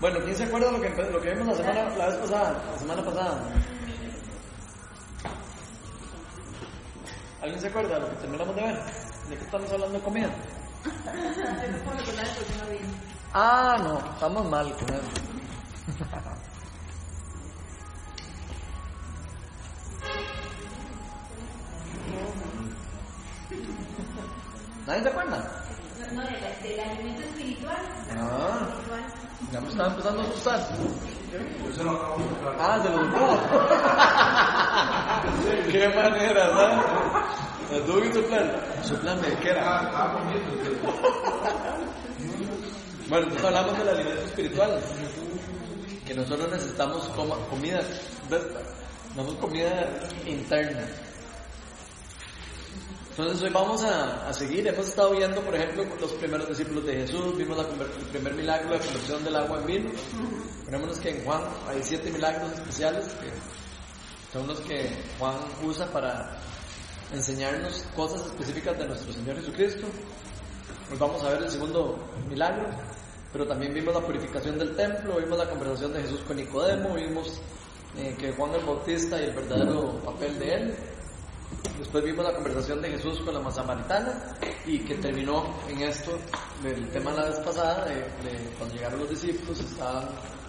Bueno, ¿quién se acuerda lo que, lo que vimos la semana, la vez pasada? La semana pasada. ¿Alguien se acuerda de lo que terminamos de ver? ¿De qué estamos hablando de comida? ah, no, estamos mal con eso. Manera, ¿sabes? ¿Tú y su plan? ¿Su plan de qué era? Bueno, entonces hablamos del alimento espiritual. Que nosotros necesitamos comida, no comida interna. Entonces hoy vamos a, seguir, hemos estado viendo por ejemplo los primeros discípulos de Jesús, vimos el primer milagro, la conversión del agua en vino. Ponemos que en Juan hay siete milagros especiales que son los que Juan usa para enseñarnos cosas específicas de nuestro Señor Jesucristo. Hoy vamos a ver el segundo milagro, pero también vimos la purificación del templo, vimos la conversación de Jesús con Nicodemo, vimos eh, que Juan el Bautista y el verdadero papel de él, Después vimos la conversación de Jesús con la samaritana y que terminó en esto del tema la vez pasada, de, cuando llegaron los discípulos, estaban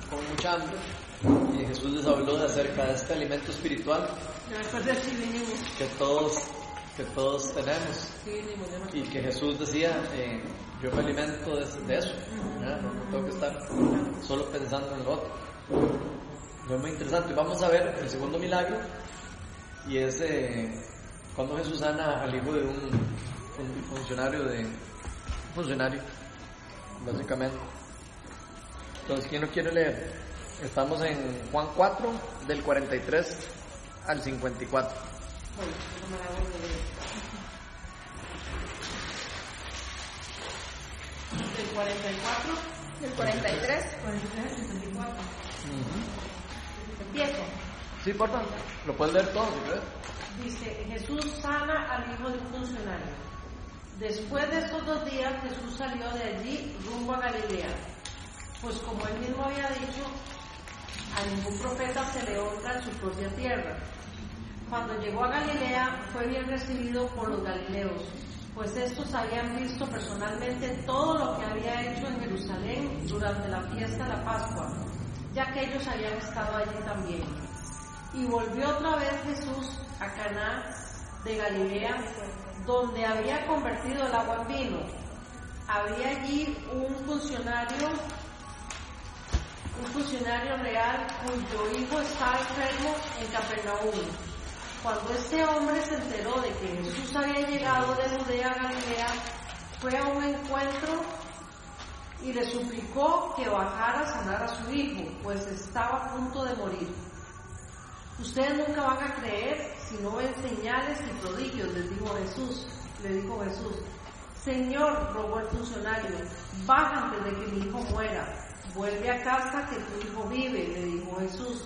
con mucha hambre y Jesús les habló de acerca de este alimento espiritual que todos que todos tenemos. Y que Jesús decía eh, yo me alimento de, eso no, tengo que estar solo pensando en lo otro. Es muy interesante. Vamos a ver el segundo milagro y es eh, cuando Jesús sana al hijo de un, funcionario de funcionario básicamente. Entonces quién lo quiere leer estamos en Juan 4 del 43 al 54 del 44 del 43 43 al 54 empiezo Sí, por favor. Lo puedes leer todo, si quieres. Dice, Jesús sana al hijo de un funcionario. Después de esos dos días, Jesús salió de allí rumbo a Galilea. Pues como él mismo había dicho, a ningún profeta se le honra en su propia tierra. Cuando llegó a Galilea, fue bien recibido por los galileos, pues estos habían visto personalmente todo lo que había hecho en Jerusalén durante la fiesta de la Pascua, ya que ellos habían estado allí también. Y volvió otra vez Jesús a Caná de Galilea, donde había convertido el agua en vino. Había allí un funcionario, un funcionario real cuyo hijo estaba enfermo en Capernaum. Cuando este hombre se enteró de que Jesús había llegado de Judea a Galilea, fue a un encuentro y le suplicó que bajara a sanar a su hijo, pues estaba a punto de morir. Ustedes nunca van a creer si no ven señales y prodigios, les dijo Jesús. Le dijo Jesús, Señor, rogó el funcionario, baja antes de que mi hijo muera. Vuelve a casa que tu hijo vive, le dijo Jesús.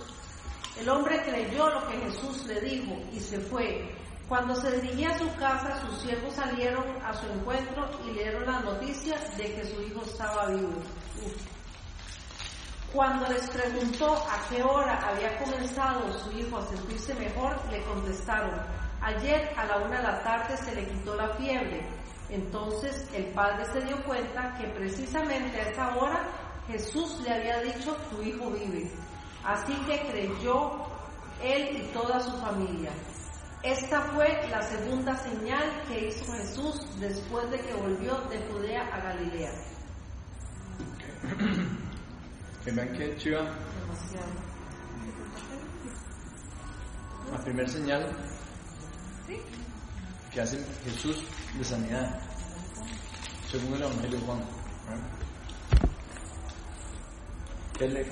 El hombre creyó lo que Jesús le dijo y se fue. Cuando se dirigía a su casa, sus siervos salieron a su encuentro y dieron la noticia de que su hijo estaba vivo. Cuando les preguntó a qué hora había comenzado su hijo a sentirse mejor, le contestaron, ayer a la una de la tarde se le quitó la fiebre. Entonces el padre se dio cuenta que precisamente a esa hora Jesús le había dicho, tu hijo vive. Así que creyó él y toda su familia. Esta fue la segunda señal que hizo Jesús después de que volvió de Judea a Galilea. Que vean que chiva. La primera señal que hace Jesús de sanidad, según el Evangelio de Juan. ¿Qué, les,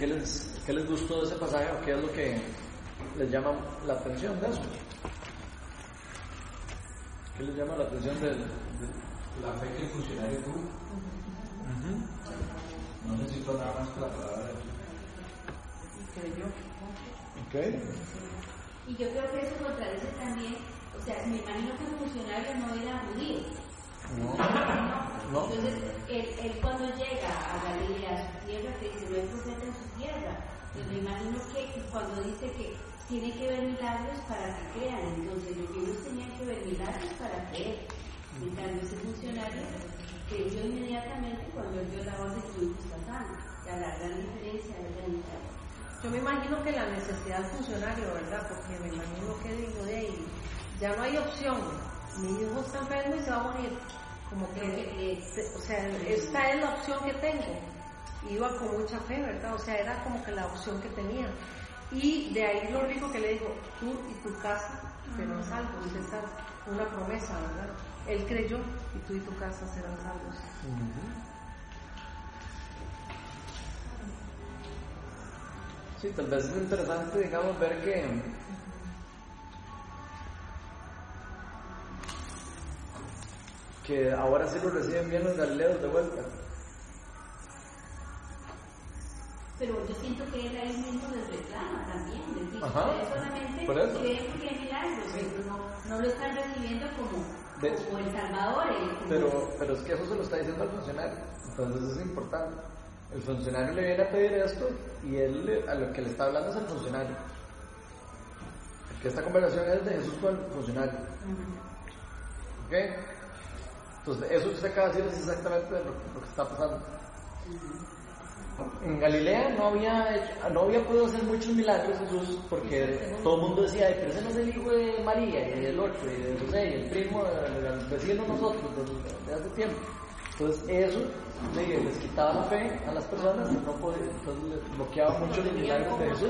¿Qué, les, gustó de ese pasaje o qué es lo que les llama la atención de eso? ¿Qué les llama la atención de, la fe que el funcionario tuvo? No necesito nada más que la palabra de Dios. Okay. Y yo creo que eso contradice también, o sea, me imagino que el funcionario no era judío. No. no. Entonces, él, él, cuando llega a Galilea, a su tierra, que dice, no hay profeta Pues me imagino que cuando dice que tiene que ver milagros para que crean, entonces los niños tenían que ver milagros para creer. En cambio, ese funcionario creyó inmediatamente cuando él dio la orden de su sano. O sea, la gran diferencia es la mitad. Yo me imagino que la necesidad del funcionario, ¿verdad? Porque me imagino que digo de ahí, ya no hay opción. Mi hijo está enfermo y se va a morir. Como que, eh, o sea, esta es la opción que tengo. Iba con mucha fe, ¿verdad? O sea, era como que la opción que tenía. Y de ahí lo único que le digo, tú y tu casa serán salvos. Esa es una promesa, ¿verdad? Él creyó y tú y tu casa serán salvos. Sí, tal vez es interesante, digamos, ver que que ahora sí lo reciben bien los galileos de vuelta. Pero yo siento que él ahí mismo les reclama también, les dice, Ajá, solamente por eso. creen porque hay milagros, pero no, no lo están recibiendo como, De- como el Salvador. el- como- Pero, pero es que eso se lo está diciendo al funcionario, entonces es importante. El funcionario le viene a pedir esto y él a lo que le está hablando es al funcionario. Porque esta conversación es de Jesús con el funcionario. ¿Ok? Entonces, eso que usted acaba de decir es exactamente lo, lo que está pasando. En Galilea no había, hecho- no había podido hacer muchos milagros Jesús porque todo el mundo decía, "Ay, pero ese no es el hijo de María y del otro y de José y el primo del vecino nosotros de, de hace tiempo. Entonces eso le- les quitaba la fe a las personas y no podía, entonces les bloqueaba mucho los milagros de Jesús.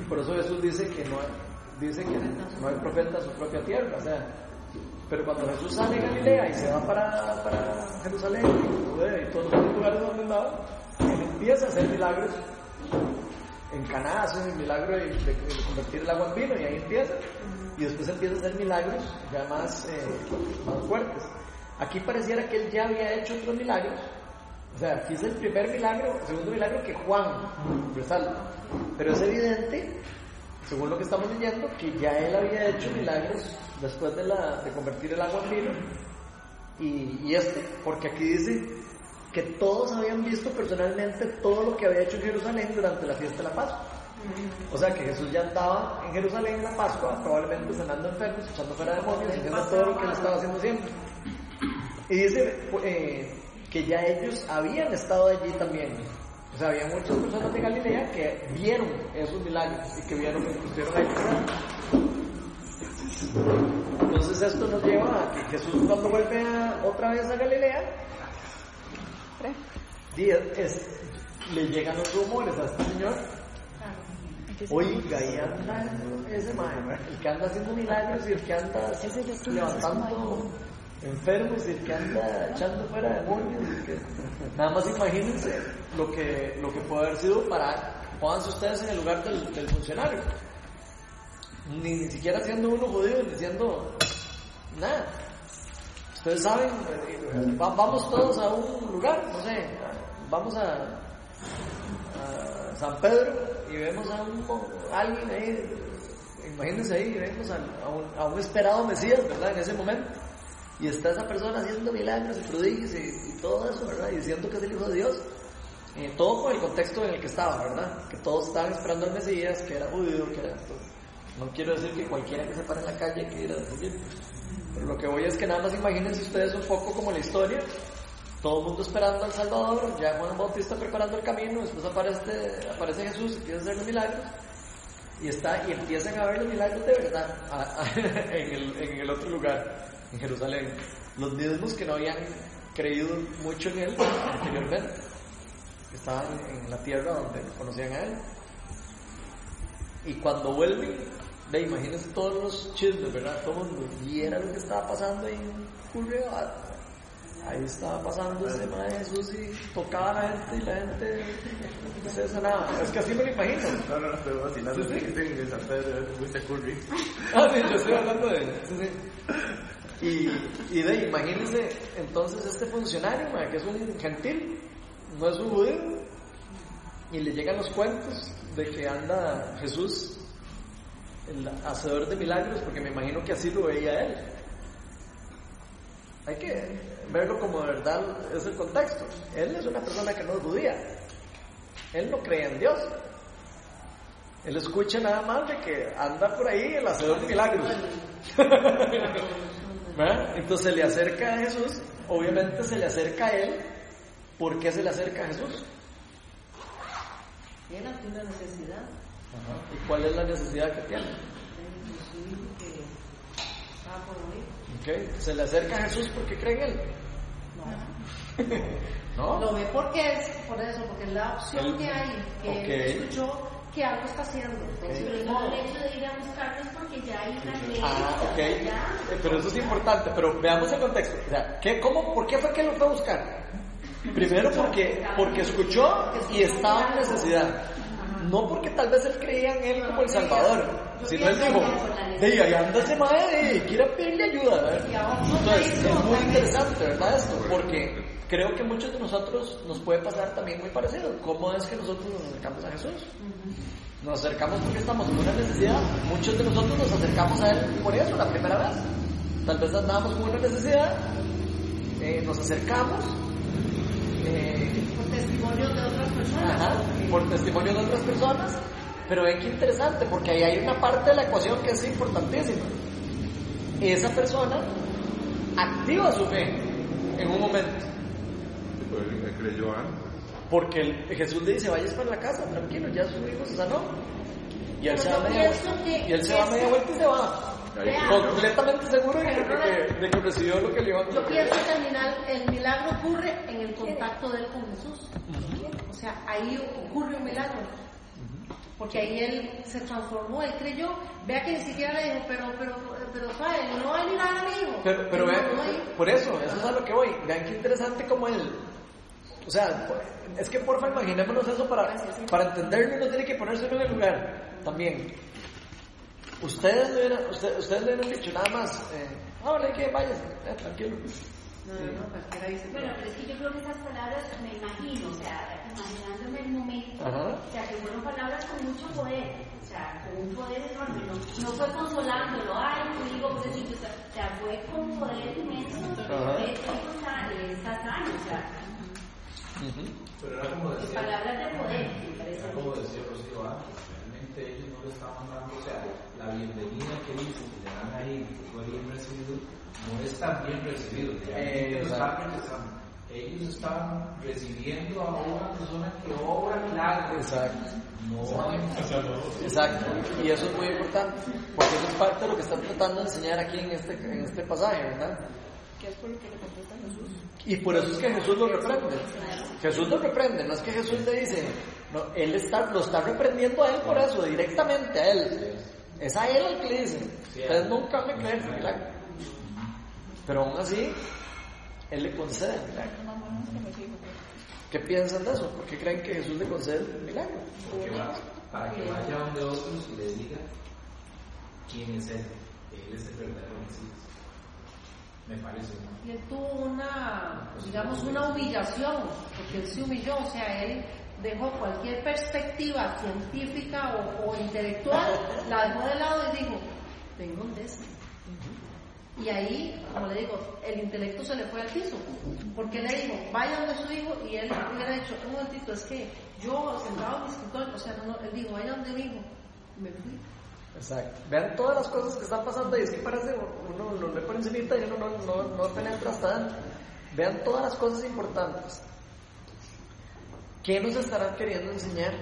Y por eso Jesús dice que no hay, dice que no hay profeta en su propia tierra. O sea, pero cuando Jesús sale de Galilea y se va para, para Jerusalén, y Judea y todos los lugares donde andaba, él empieza a hacer milagros. En Caná hace el milagro de, de- de convertir el agua en vino y ahí empieza. Y después empieza a hacer milagros ya más, eh, más fuertes. Aquí pareciera que él ya había hecho otros milagros. O sea, aquí es el primer milagro, el segundo milagro que Juan resalta. Pero es evidente según lo que estamos leyendo, que ya él había hecho milagros después de, la, de convertir el agua en vino. Y, y este, porque aquí dice que todos habían visto personalmente todo lo que había hecho en Jerusalén durante la fiesta de la Pascua. O sea que Jesús ya andaba en Jerusalén en la Pascua, probablemente sanando enfermos, echando fuera demonios, haciendo todo lo que él estaba haciendo siempre. Y dice eh, que ya ellos habían estado allí también. O sea, había muchas personas de Galilea que vieron esos milagros y que vieron que estuvieron ahí. Entonces esto nos lleva a que Jesús cuando vuelve a- otra vez a Galilea, es- le llegan los rumores a este señor. Oiga, ahí anda ese maestro, el que anda haciendo milagros y el que anda levantando enfermos y el que anda echando fuera demonios. que- Nada más imagínense lo que, lo que puede haber sido para, pónganse ustedes en el lugar del, funcionario. Ni, ni siquiera siendo uno judío, ni siendo nada. Ustedes saben, va- vamos todos a un lugar, no sé, vamos a, a San Pedro y vemos a, un, alguien ahí, imagínense ahí, vemos a un, a un esperado Mesías, ¿verdad? En ese momento. Y está esa persona haciendo milagros y prodigios y, todo eso, ¿verdad? Y diciendo que es el Hijo de Dios. Eh, todo con el contexto en el que estaba, ¿verdad? Que todos estaban esperando al Mesías, que era judío, que era... No quiero decir que cualquiera que se para en la calle quiera decir. Pero lo que voy es que nada más imagínense ustedes un poco como la historia. Todo el mundo esperando al Salvador, ya Juan Bautista preparando el camino, después aparece, aparece Jesús, empieza a hacer los milagros. Y, está, y empiezan a ver los milagros de verdad a- en, el, en el otro lugar, en Jerusalén. Los mismos que no habían creído mucho en él anteriormente, que estaban en la tierra donde conocían a él. Y cuando vuelven, ve, imagínense todos los chismes, ¿verdad? Todo el mundo, y era lo que estaba pasando ahí en Curriabat. Ahí estaba pasando ese de Jesús y tocaba a la gente y la gente se sanaba. Es que así me lo imagino. No, no, no, estoy vacilando. Sí, sí. Es muy. Ah, sí, yo estoy hablando de sí, sí. Y, y de, imagínense entonces este funcionario, que es un gentil, no es un judío, y le llegan los cuentos de que anda Jesús, el hacedor de milagros, porque me imagino que así lo veía él. Hay que verlo como de verdad es el contexto. Él es una persona que no es judía. Él no cree en Dios. Él escucha nada más de que anda por ahí el hacedor de milagros. ¿Verdad? Entonces se le acerca a Jesús, obviamente se le acerca a él. ¿Por qué se le acerca a Jesús? Tiene una necesidad. ¿Y cuál es la necesidad que tiene? de su hijo que estaba por morir. ¿Ok? Se le acerca a Jesús porque cree en él. No. ¿No? Lo ve porque es por eso, porque es la opción que hay, que ok. él escuchó que algo está haciendo. Pero no el hecho de ir a buscarlos porque ya hay una ley. Ah, ok. ya. Eh, Pero eso es importante, pero veamos el contexto. O sea, ¿qué, cómo, ¿por qué fue que lo fue a buscar? Primero porque, porque escuchó y estaba en necesidad. No porque tal vez él creía en él como el Salvador, sino él dijo, de ahí anda ese madre, quiere pedirle ayuda. ¿verdad? Y Entonces, es muy interesante, ¿verdad? Esto, porque creo que muchos de nosotros nos puede pasar también muy parecido. ¿Cómo es que nosotros nos acercamos a Jesús? Nos acercamos porque estamos en una necesidad. Muchos de nosotros nos acercamos a Él por eso, la primera vez. Tal vez andábamos con una necesidad, eh, nos acercamos, eh, por testimonio de otras personas. ajá, por testimonio de otras personas, pero ven qué interesante, porque ahí hay una parte de la ecuación que es importantísima. Esa persona activa su fe en un momento. Él creyó antes. Porque el- Jesús le dice, vayas para la casa, tranquilo, ya su hijo se sanó. Y él Pero se va media Y él se va media vuelta y se va. Completamente seguro de que, Pero no de que- de que recibió lo que le iban a Yo pienso que el milagro ocurre en el contacto de él con Jesús. O sea, ahí ocurre un milagro. Porque ahí él se transformó, él creyó. Vea que ni siquiera le dijo, pero, pero, pero, ¿sabe? No va a mirar a mi hijo. Pero, pero no por eso, eso es a lo que voy. Vean qué interesante como él. O sea, es que porfa, imaginémonos eso para, para entenderlo uno tiene que ponerse en el lugar también. Ustedes le hubieran, usted- ustedes le hubieran dicho nada más, eh, ah, vale, que vayas, eh, tranquilo. No, no, no, cualquiera dice. Bueno, pero es que yo creo que esas palabras, me imagino, o sea, imaginándome el momento, Ajá. o sea, que fueron palabras con mucho poder, o sea, con un poder enorme, no, no fue consolándolo, ay, tu hijo, pobrecito, o sea, o sea, fue con poder inmenso, Ajá. de hecho, está, está sano, o sea, Pero era como decía, palabras de poder, era como decía Rocío antes, realmente ellos no le estaban dando, o sea, la bienvenida que dice que le dan ahí, que fue bien recibido, no es tan bien recibido. Exacto. rechazando. Ellos estaban recibiendo a una persona que obra milagros. Exacto. No Exacto, y eso es muy importante, porque eso es parte de lo que están tratando de enseñar aquí en este, en este pasaje, ¿verdad? ¿Qué es por lo que le contesta Jesús? Y por eso es que Jesús lo reprende. Jesús lo reprende, no es que Jesús le dice, no, él está, lo está reprendiendo a él por eso, directamente a él. Es a él el que le dice, ustedes nunca me creen milagro. Pero aún así, él le concede el milagro. ¿Qué piensan de eso? ¿Por qué creen que Jesús le concede el milagro? para que vaya donde otros y les diga quién es él. Él es el verdadero Mesías. Me. Y él tuvo una, digamos, una humillación, porque él se humilló, o sea, él dejó cualquier perspectiva científica o, o intelectual, la dejó de lado y dijo, vengo de ese. Y ahí, como le digo, el intelecto se le fue al piso, porque él le dijo, vaya donde su hijo, y él hubiera dicho, un momentito, es que yo sentado en mi escritorio, o sea, no, él dijo, vaya donde mi hijo, y me fui. Exacto. Vean todas las cosas que están pasando y es que parece, uno lo ve por encimita y uno no, no, no penetra hasta adentro. Vean todas las cosas importantes. ¿Qué nos estará queriendo enseñar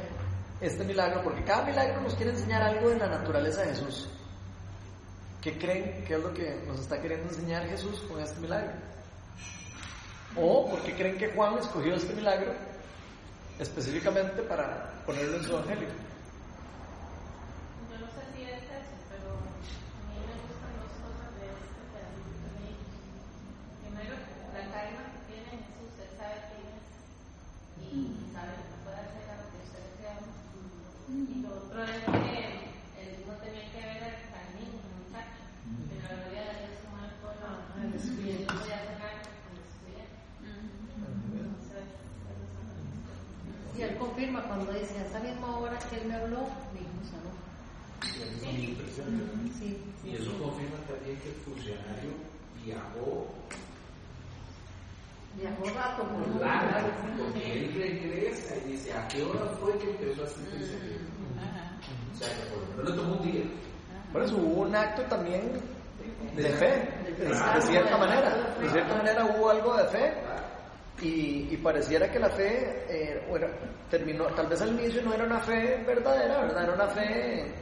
este milagro? Porque cada milagro nos quiere enseñar algo de la naturaleza de Jesús. ¿Qué creen que es lo que nos está queriendo enseñar Jesús con este milagro? ¿O por qué creen que Juan escogió este milagro específicamente para ponerlo en su evangelio? Yo no sé si es eso, pero a mí me gustan dos cosas de este pedacito que me dijo. Primero, la calma que tiene Jesús, él sabe quién es y sabe que no puede hacer a lo que ustedes crean. Y lo otro es que él no tenía que ver al, al niño, al muchacho, pero la gloria de Dios como él fue al y él podía sacar al estudiante. Entonces, esas son las dos cosas. Y él confirma cuando dice, a esa misma hora que él me habló, mi hijo sanó. Y eso es muy impresionante. Sí, Y eso confirma también que el funcionario viajó viajó rato por por largo, porque él regresa y dice, ¿a qué hora fue que empezó a sentirse bien? O O sea, que por lo menos le tomó un día. Por eso hubo un acto también de fe, de, de cierta manera. De cierta manera hubo algo de fe. Y, y pareciera que la fe eh, bueno, terminó, tal vez al inicio no era una fe verdadera, ¿verdad? Era una fe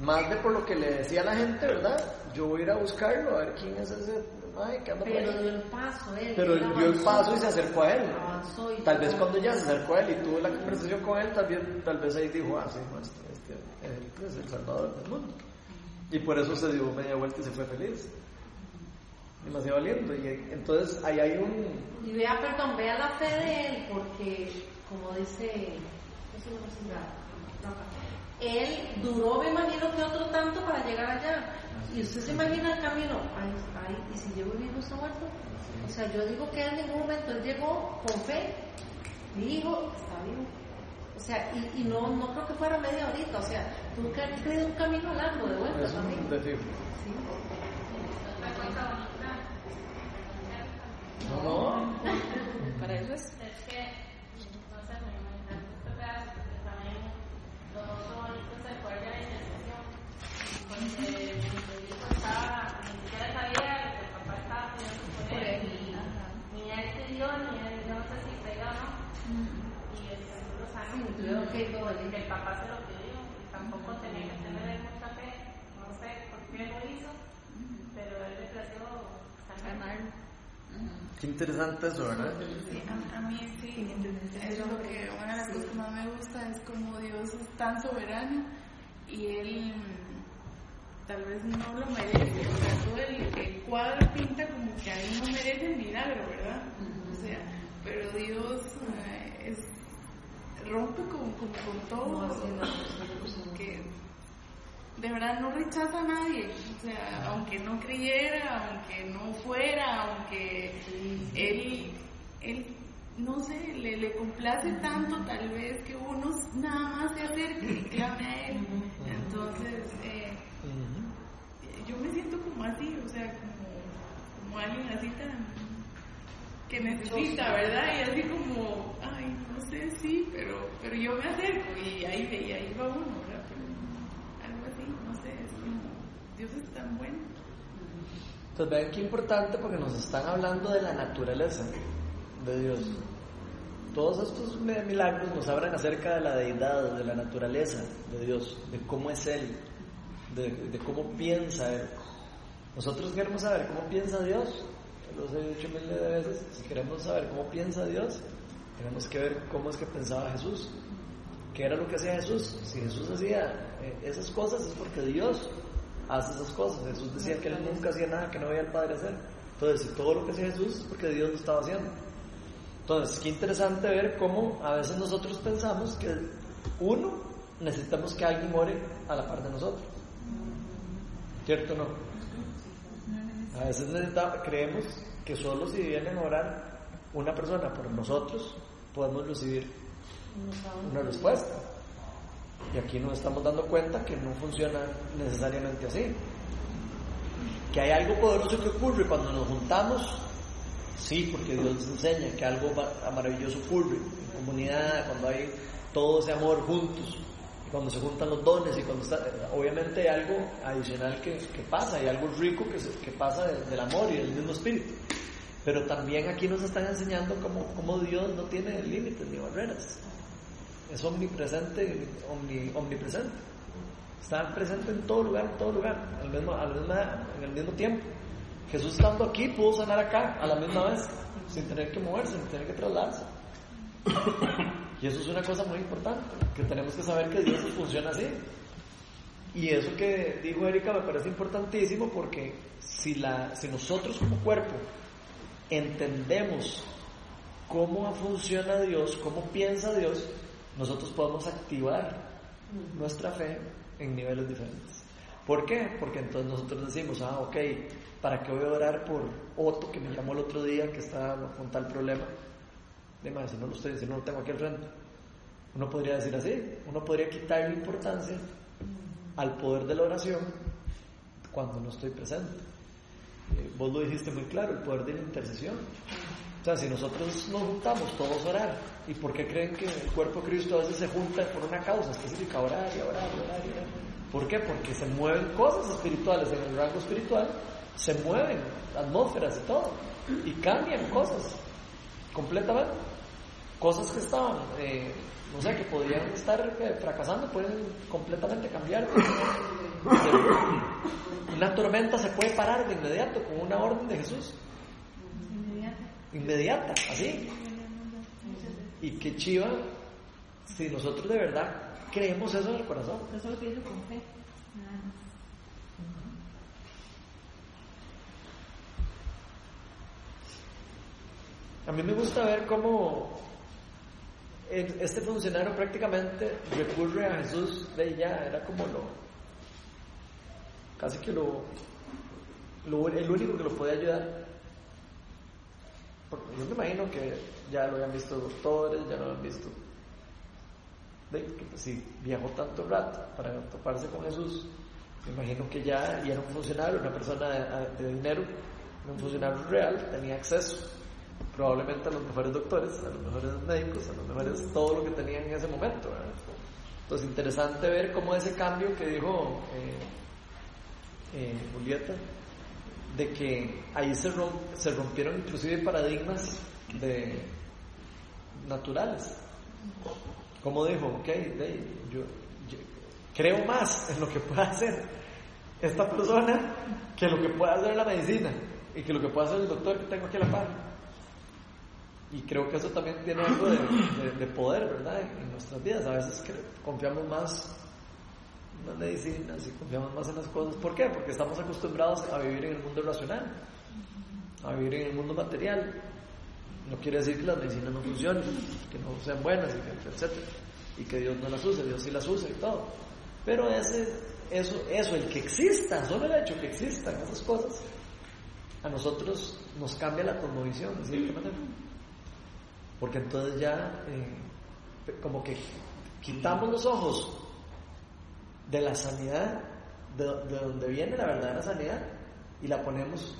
más de por lo que le decía a la gente, ¿verdad? Yo voy a ir a buscarlo, a ver quién es ese. Ay, ¿qué anda Pero dio el paso, él. Pero él dio el paso y se acercó a él. Tal vez cuando ya se acercó a él y tuvo la conversación con él, tal vez, tal vez ahí dijo, ah, sí, maestro, este, él es el salvador del mundo. Y por eso se dio media vuelta y se fue feliz. Demasiado lindo. Y entonces ahí hay un... Y vea, perdón, vea la fe de él, porque, como dice, eso no es él duró, me imagino que otro tanto para llegar allá. Y usted se imagina el camino, ay, ay, ¿y si llego mi hijo está muerto? O sea, yo digo que en ningún momento él llegó con fe, mi hijo está vivo. O sea, y, y no, no creo que fuera media horita, o sea, que haber tenido un camino largo de vuelta Es también. Sí. No, no. Para eso es. Es que, no sé, me imagino este también de la. Porque mi hijo estaba, ni siquiera sabía que el papá estaba pidiendo por él, ni, ni él pidió, ni él, yo no sé si creyó o no. Y el Señor lo tuvieron que. Que el papá se lo pidió, tampoco tenía que tener mucha fe, no sé por qué lo hizo, pero él le plació sanar. Qué interesante eso, ¿verdad? Sí, a, a mí sí, es lo que una de las cosas que más me gusta es como Dios es tan soberano y Él tal vez no lo merece, o sea, todo el, el cuadro pinta como que ahí no merece el milagro, ¿verdad? O sea, pero Dios eh, rompe con, con, con todo, No, sí, no, sí, no. que de verdad no rechaza a nadie, o sea, aunque no creyera, aunque no fuera, aunque él, él, no sé, le, le complace tanto tal vez que uno nada más se acerque y clame a él. Entonces, eh, yo me siento como así, o sea, como, como alguien así tan que necesita, ¿verdad? Y así como, sí, pero, pero yo me acerco y ahí, y ahí va uno, ¿verdad? Pero algo así, no sé, es como, Dios es tan bueno. Entonces vean qué importante porque nos están hablando de la naturaleza de Dios. Todos estos mi- milagros nos hablan acerca de la deidad, de la naturaleza de Dios, de cómo es Él, de, de cómo piensa Él. Nosotros queremos saber cómo piensa Dios, los he dicho miles de veces, si queremos saber cómo piensa Dios, tenemos que ver cómo es que pensaba Jesús. ¿Qué era lo que hacía Jesús? Si Jesús hacía eh, esas cosas es porque Dios hace esas cosas. Jesús decía que él nunca hacía nada que no veía al Padre hacer. Entonces, si todo lo que hacía Jesús es porque Dios lo estaba haciendo. Entonces, qué interesante ver cómo a veces nosotros pensamos que, uno, necesitamos que alguien ore a la par de nosotros. ¿Cierto o no? A veces creemos que solo si vienen a orar una persona por nosotros, podemos recibir una respuesta. Y aquí nos estamos dando cuenta que no funciona necesariamente así. Que hay algo poderoso que ocurre cuando nos juntamos, sí, porque Dios nos enseña que algo ma- maravilloso ocurre en comunidad, cuando hay todo ese amor juntos, y cuando se juntan los dones, y cuando está, obviamente hay algo adicional que, que pasa, hay algo rico que, se- que pasa de- del amor y del mismo espíritu. Pero también aquí nos están enseñando cómo, cómo Dios no tiene límites ni barreras es omnipresente, omni- omnipresente. Está presente en todo lugar, en todo lugar, al mismo, a la misma- en el mismo tiempo. Jesús estando aquí pudo sanar acá a la misma vez, sin tener que moverse, sin tener que trasladarse. Y eso es una cosa muy importante, que tenemos que saber que Dios funciona así. Y eso que dijo Erika me parece importantísimo porque si, la, si nosotros como cuerpo entendemos cómo funciona Dios, cómo piensa Dios, nosotros podemos activar nuestra fe en niveles diferentes. ¿Por qué? Porque entonces nosotros decimos, ah, ok, ¿para qué voy a orar por Otto que me llamó el otro día que está con tal problema? Dime, si no lo estoy, si no lo tengo aquí al frente. Uno podría decir así, uno podría quitarle importancia al poder de la oración cuando no estoy presente. Eh, vos lo dijiste muy claro, el poder de la intercesión. O sea, si nosotros nos juntamos todos a orar, ¿y por qué creen que el cuerpo de Cristo a veces se junta por una causa específica? Orar y orar y orar y orar. ¿Por qué? Porque se mueven cosas espirituales en el rango espiritual, se mueven atmósferas y todo, y cambian cosas completamente. Cosas que estaban, eh, no sé, que podían estar eh, fracasando, pueden completamente cambiar. Una tormenta se puede parar de inmediato con una orden de Jesús. Inmediata, así. Y qué chiva si nosotros de verdad creemos eso en el corazón. Eso lo pienso con fe. A mí me gusta ver cómo este funcionario prácticamente recurre a Jesús de ella, era como lo, casi que lo, el único que lo puede ayudar. Porque yo me imagino que ya lo habían visto doctores, ya lo habían visto. Pues, si viajó tanto rato para toparse con Jesús, me imagino que ya, era un funcionario, una persona de, dinero, un funcionario real, tenía acceso probablemente a los mejores doctores, a los mejores médicos, a los mejores, todo lo que tenían en ese momento. Entonces, interesante ver cómo ese cambio que dijo eh, eh, Julieta, de que ahí se, rom- se rompieron inclusive paradigmas de naturales. Como dijo, ok, yo, creo más en lo que pueda hacer esta persona que lo que pueda hacer la medicina y que lo que pueda hacer el doctor que tengo aquí a la par. Y creo que eso también tiene algo de, de- de poder, ¿verdad? En, nuestras vidas. A veces confiamos más en las medicinas y confiamos más en las cosas. ¿Por qué? Porque estamos acostumbrados a vivir en el mundo racional, a vivir en el mundo material. No quiere decir que las medicinas no funcionen, que no sean buenas, etcétera, y que Dios no las use, Dios sí las usa y todo. Pero ese, eso, eso, el que exista, solo el hecho que existan esas cosas, a nosotros nos cambia la cosmovisión, de cierta manera. Porque entonces ya, eh, como que quitamos los ojos de la sanidad, de, de donde viene la verdadera sanidad, y la ponemos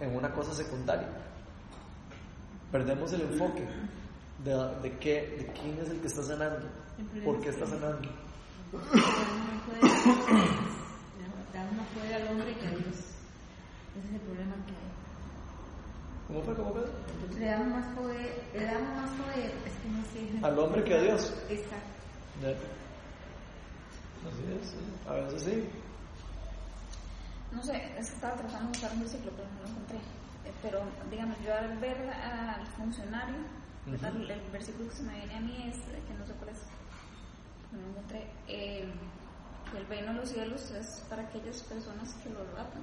en una cosa secundaria. Perdemos el enfoque de, de, qué, de quién es el que está sanando, por qué está sanando. Da más poder al hombre que a Dios. Ese es el problema que hay. ¿Cómo fue? ¿Cómo fue? Le damos más poder, le damos más poder, es que no sé. Al hombre que a Dios. Exacto. Así es, sí. a veces sí. No sé, es que estaba tratando de buscar un versículo, pero no lo encontré. Eh, Pero, digamos, yo al ver al funcionario, el, el versículo que se me viene a mí es, eh, que no sé cuál es, no lo encontré, eh, que el reino de los cielos es para aquellas personas que lo arrebatan.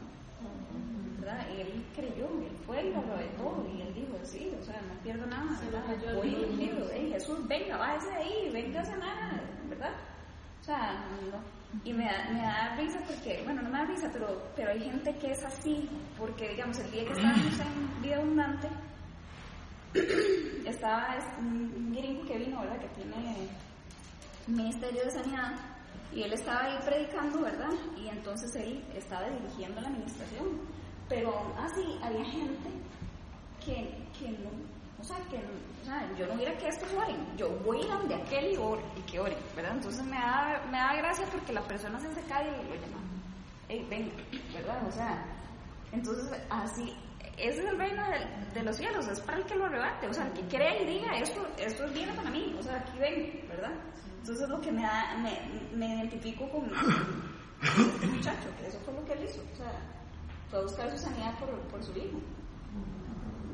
¿verdad? Y él creyó, él fue y lo arrebató, y él dijo, sí, o sea, no pierdo nada, ¿verdad? Voy y digo, hey, Jesús, venga, váyase de ahí, venga a sanar, ¿verdad? Y me da, me da risa porque, bueno, no me da risa, pero, pero hay gente que es así, porque, digamos, el día que estábamos en Vida Abundante, estaba es- un gringo que vino, ¿verdad? Que tiene Ministerio de Sanidad, y él estaba ahí predicando, ¿verdad? Y entonces él estaba dirigiendo la administración. Pero así había gente que, que no, o sea, que o sea, yo no hubiera que estos oren, yo voy a a donde aquel y ore, y que ore, ¿verdad? Entonces me da, me da gracia porque la persona se acerca y lo llama, hey, venga, ¿verdad? O sea, entonces así, ese es el reino de, los cielos, es para el que lo arrebate, o sea, el que cree y diga, esto, esto es bien para mí, o sea, aquí ven, ¿verdad? Entonces es lo que me da, me, me identifico con este muchacho, que eso fue lo que él hizo, o sea, fue a buscar su sanidad por, por su hijo,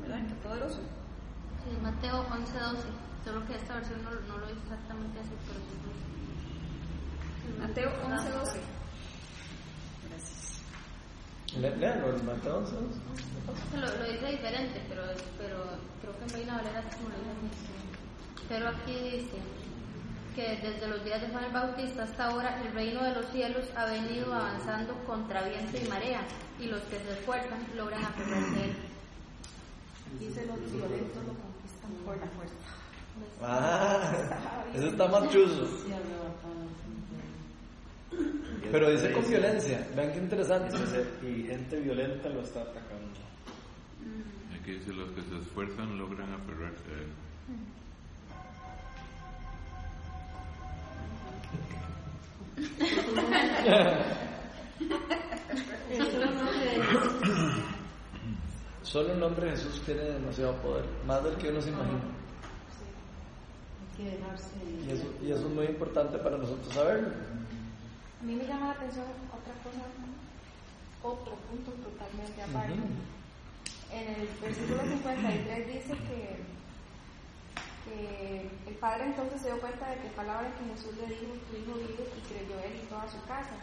¿verdad? Qué poderoso. Sí, Mateo 11:12. Solo que esta versión no, no lo dice exactamente así, pero sí. Mateo 11, 12. Le- Léalo, el Mateo 11, Lo, lo dice diferente, pero, pero creo que en Reina Valera es como lo dice. Pero aquí dice que desde los días de Juan el Bautista hasta ahora el reino de los cielos ha venido avanzando contra viento y marea y los que se esfuerzan logran aferrarse a él. Dice los violentos lo por la fuerza. Ah, eso está más chuzo. Pero dice con violencia. Vean qué interesante. Y gente violenta lo está atacando. que dice, los que se esfuerzan logran aferrarse a él. Solo el nombre de Jesús tiene demasiado poder, más del que uno se imagina. Y eso, y eso es muy importante para nosotros saberlo. A mí me llama la atención otra cosa, otro punto totalmente aparte. En el versículo 53 dice que, que el padre entonces se dio cuenta de que palabra que Jesús le dijo, tu hijo vive, y creyó él y toda su casa.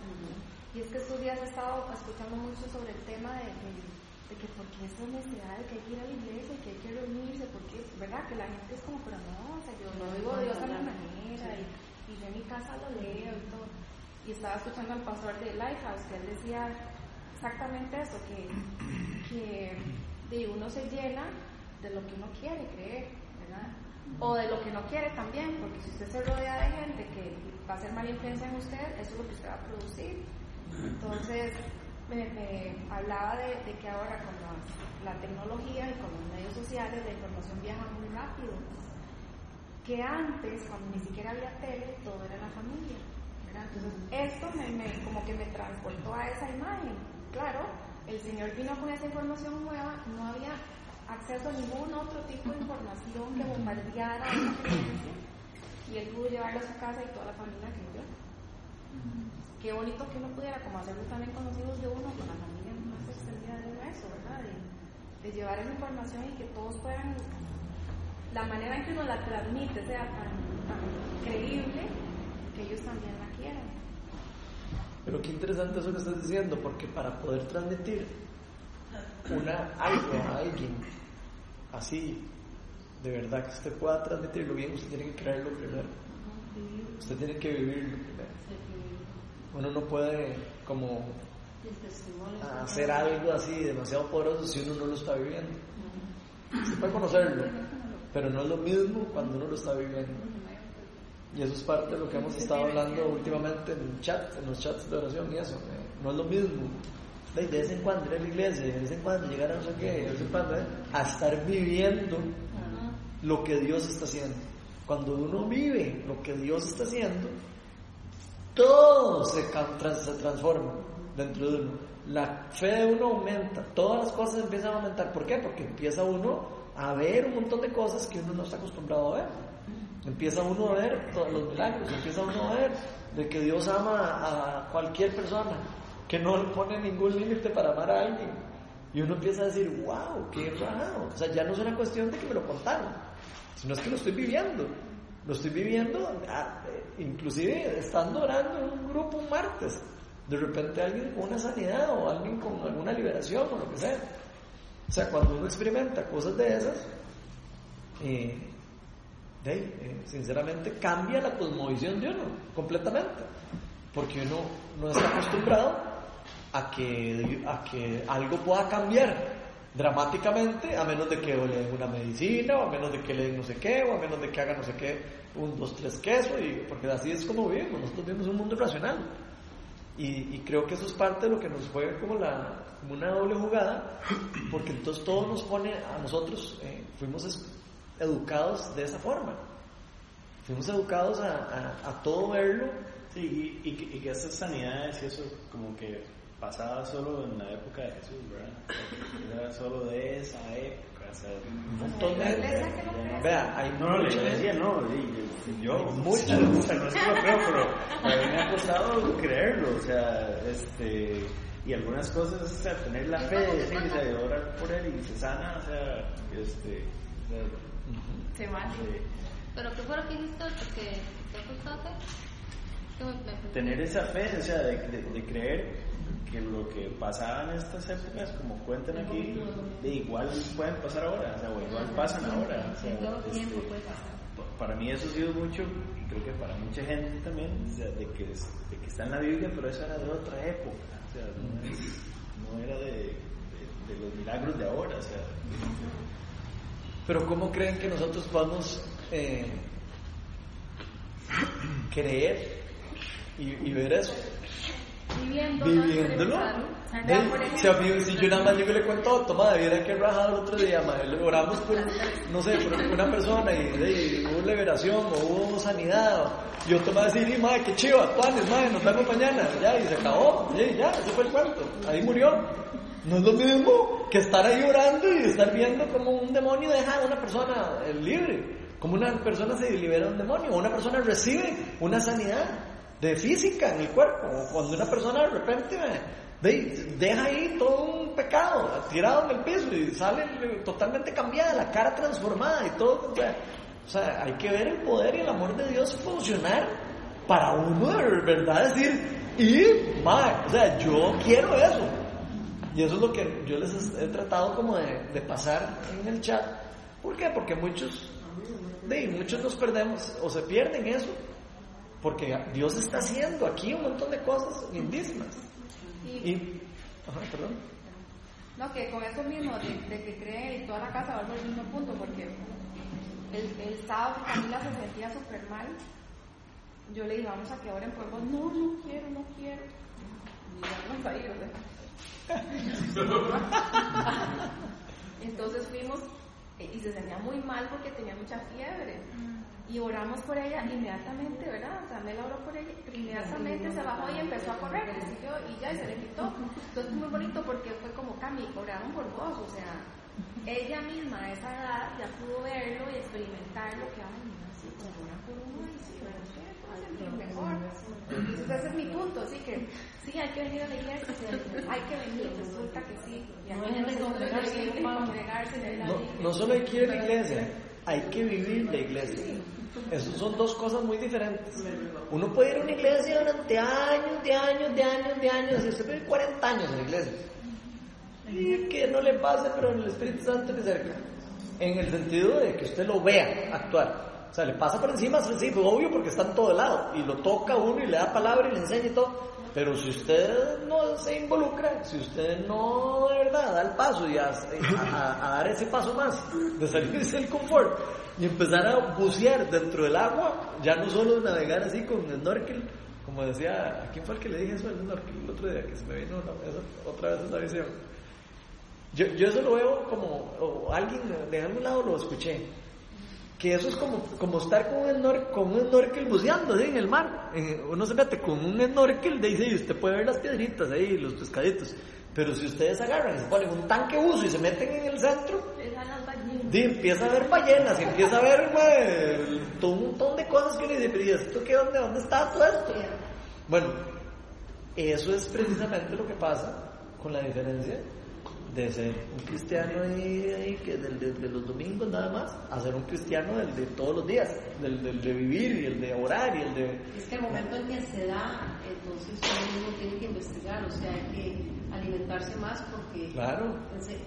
Y es que estos días he estado escuchando mucho sobre el tema de, de- de que por qué esta necesidad de que hay que ir a la iglesia, que hay que reunirse, porque, ¿verdad? Que la gente es como, pero no, o sea, yo no digo Dios a mi manera, y, y yo en mi casa lo leo y todo. Y estaba escuchando al pastor de Lighthouse, que él decía exactamente eso, que, que de uno se llena de lo que uno quiere creer, ¿verdad? O de lo que no quiere también, porque si usted se rodea de gente que va a hacer mala influencia en usted, eso es lo que usted va a producir. Entonces, me, hablaba de, que ahora con la, la tecnología y con los medios sociales la información viaja muy rápido. Que antes, cuando ni siquiera había tele, todo era la familia. Entonces, esto me, me- como que me transportó a esa imagen. Claro, el Señor vino con esa información nueva, no había acceso a ningún otro tipo de información que bombardeara esa creencia. Y él pudo llevarlo a su casa y toda la familia creyó. Qué bonito que uno pudiera, como hacerlo también con los hijos de uno, con la familia más extendida de uno, eso, ¿verdad? De, de llevar esa información y que todos puedan, la manera en que uno la transmite sea tan, tan creíble que ellos también la quieran. Pero qué interesante eso que estás diciendo, porque para poder transmitir una, algo a alguien así, de verdad que usted pueda transmitirlo bien, usted tiene que creerlo primero. Usted tiene que vivirlo primero. Uno no puede como hacer algo así demasiado poderoso si uno no lo está viviendo. Se puede conocerlo, pero no es lo mismo cuando uno lo está viviendo. Y eso es parte de lo que hemos estado hablando últimamente en chat, en los chats de oración y eso. eh, No es lo mismo. De de vez en cuando ir a la iglesia, de vez en cuando llegar a no sé qué, de vez en cuando, eh, a estar viviendo lo que Dios está haciendo. Cuando uno vive lo que Dios está haciendo, todo se, se transforma dentro de uno. La fe de uno aumenta, todas las cosas empiezan a aumentar. ¿Por qué? Porque empieza uno a ver un montón de cosas que uno no está acostumbrado a ver. Empieza uno a ver todos los milagros, empieza uno a ver de que Dios ama a cualquier persona, que no le pone ningún límite para amar a alguien. Y uno empieza a decir, wow, qué raro. O sea, ya no es una cuestión de que me lo contaron, sino es que lo estoy viviendo. Lo estoy viviendo, ah, eh, inclusive estando orando en un grupo un martes. De repente alguien con una sanidad o alguien con alguna liberación o lo que sea. O sea, cuando uno experimenta cosas de esas, eh, eh, sinceramente cambia la cosmovisión de uno completamente. Porque uno no está acostumbrado a que, a que algo pueda cambiar dramáticamente a menos de que le den una medicina o a menos de que le den no sé qué o a menos de que haga no sé qué un, dos, tres queso y, porque así es como vivimos nosotros vivimos un mundo racional y, creo que eso es parte de lo que nos juega como, la, una doble jugada porque entonces todo nos pone a nosotros eh, fuimos educados de esa forma. Fuimos educados a, a- todo verlo. Y, y y que estas sanidades y eso como que pasaba solo en la época de Jesús, ¿verdad? Era solo de esa época, o sea, un montón de La iglesia vea hay No, no, le mucha decía, gente- no, y- y yo, Mucho. o sea, no es que lo creo, pero a mí me ha costado creerlo, o sea, este, y algunas cosas, o sea, tener la fe de decir, o sea, de orar por él y se sana, o sea, este, o sea, Se eh, ¿Pero qué fue lo que hiciste porque te ha costado hacer? ¿Qué me- me- tener esa fe, o sea, de, de- de creer que lo que pasaba en estas épocas, como cuentan aquí, de igual pueden pasar ahora, o sea, o igual pasan ahora. o sea, En todo este, tiempo puede pasar. pa- para mí eso ha sido mucho, y creo que para mucha gente también, o sea, de, que, de que está en la Biblia, pero eso era de otra época, o sea, no, es- no era de, de- de los milagros de ahora, o sea, Pero ¿cómo creen que nosotros podemos eh, creer y, y ver eso? Viviendo, viviéndolo. De- si, yo nada más llego y le cuento, toma, viera que rajado el otro día, madre, oramos por, no sé, por una persona y, de- hubo liberación o hubo sanidad. yo toma decir, y madre, qué chiva, Tuanes, madre, nos vemos mañana, ya, y se acabó, y ya, ese fue el cuento, ahí murió. No es lo mismo que estar ahí orando y estar viendo como un demonio deja a una persona eh, libre, como una persona se libera de un demonio, o una persona recibe una sanidad de física en el cuerpo, cuando una persona de repente deja ahí todo un pecado tirado en el piso y sale totalmente cambiada, la cara transformada y todo. O sea, hay que ver el poder y el amor de Dios funcionar para uno de verdad decir, y, madre, o sea, yo quiero eso. Y eso es lo que yo les he tratado como de, de pasar en el chat. ¿Por qué? Porque muchos, de, muchos nos perdemos o se pierden eso. Porque Dios está haciendo aquí un montón de cosas lindísimas. Y, ajá, perdón. No, que con eso mismo, de, de que cree y toda la casa vuelve al mismo punto, porque el, el sábado Camila se sentía súper mal, yo le dije, vamos a que oren por vos. No, no quiero, no quiero. Y ya vamos a ir, o sea. Entonces fuimos eh, y se sentía muy mal porque tenía mucha fiebre. Y oramos por ella inmediatamente, ¿verdad? O sea, Mela oró por ella, inmediatamente se bajó y empezó a correr, y siguió y ya, y se le quitó. Entonces fue muy bonito porque fue como Cami, oraron por vos, o sea, ella misma a esa edad ya pudo verlo y experimentarlo, que ay, mira, sí, como orar por uno y sí, bueno, sí, puedo sentir mejor. Entonces ese es mi punto, así que sí, hay que venir a la iglesia, sí, hay que venir, resulta que sí. Y No de nosotros congregarse, No, no solo hay que ir a la iglesia, hay que vivir la iglesia. Esas son dos cosas muy diferentes. Uno puede ir a una iglesia durante años, de años, de años, de años, y usted puede ir 40 años en la iglesia. Y que no le pase, pero el Espíritu Santo le cerca. En el sentido de que usted lo vea actuar. O sea, le pasa por encima, sí, obvio porque está en todo lado. Y lo toca uno y le da palabra y le enseña y todo. Pero si usted no se involucra, si usted no de verdad da el paso y a, a- a dar ese paso más, de salirse del confort y empezar a bucear dentro del agua, ya no solo navegar así con snorkel, como decía, ¿a quién fue el que le dije eso al snorkel el otro día? Que se me vino otra vez esa visión. Yo, yo eso lo veo como, alguien de algún lado lo escuché, que eso es como, como estar con un, snor- con un snorkel buceando ¿sí? en el mar. Uno se mete con un snorkel, de ahí y usted puede ver las piedritas ahí, los pescaditos. Pero si ustedes agarran y se ponen un tanque buzo y se meten en el centro, di, empieza a ver ballenas, y empieza a ver todo un montón de cosas que le dice, pero ¿y esto qué? ¿Dónde, ¿Dónde está todo esto? Bueno, eso es precisamente lo que pasa con la diferencia de ser un cristiano que del, de, de los domingos nada más, a ser un cristiano del de todos los días, del, del de vivir y el de orar y el de... Es que el momento en que se da, entonces uno mismo tiene que investigar, o sea, hay que alimentarse más porque... Claro. ense-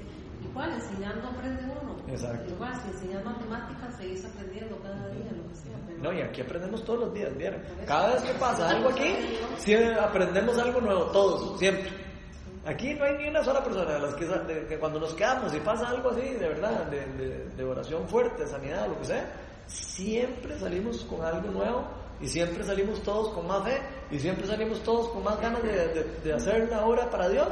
Igual, enseñando aprende uno. Exacto. Igual, si enseñas matemáticas, seguís aprendiendo cada día, lo que sea. pero- No, y aquí aprendemos todos los días, ¿vieron? Cada vez que pasa algo aquí, aprendemos algo nuevo, todos, siempre. Aquí no hay ni una sola persona de las que, cuando nos quedamos y pasa algo así, de verdad, de, oración fuerte, sanidad, lo que sea, siempre salimos con algo nuevo y siempre salimos todos con más fe y siempre salimos todos con más ganas de, hacer la obra para Dios.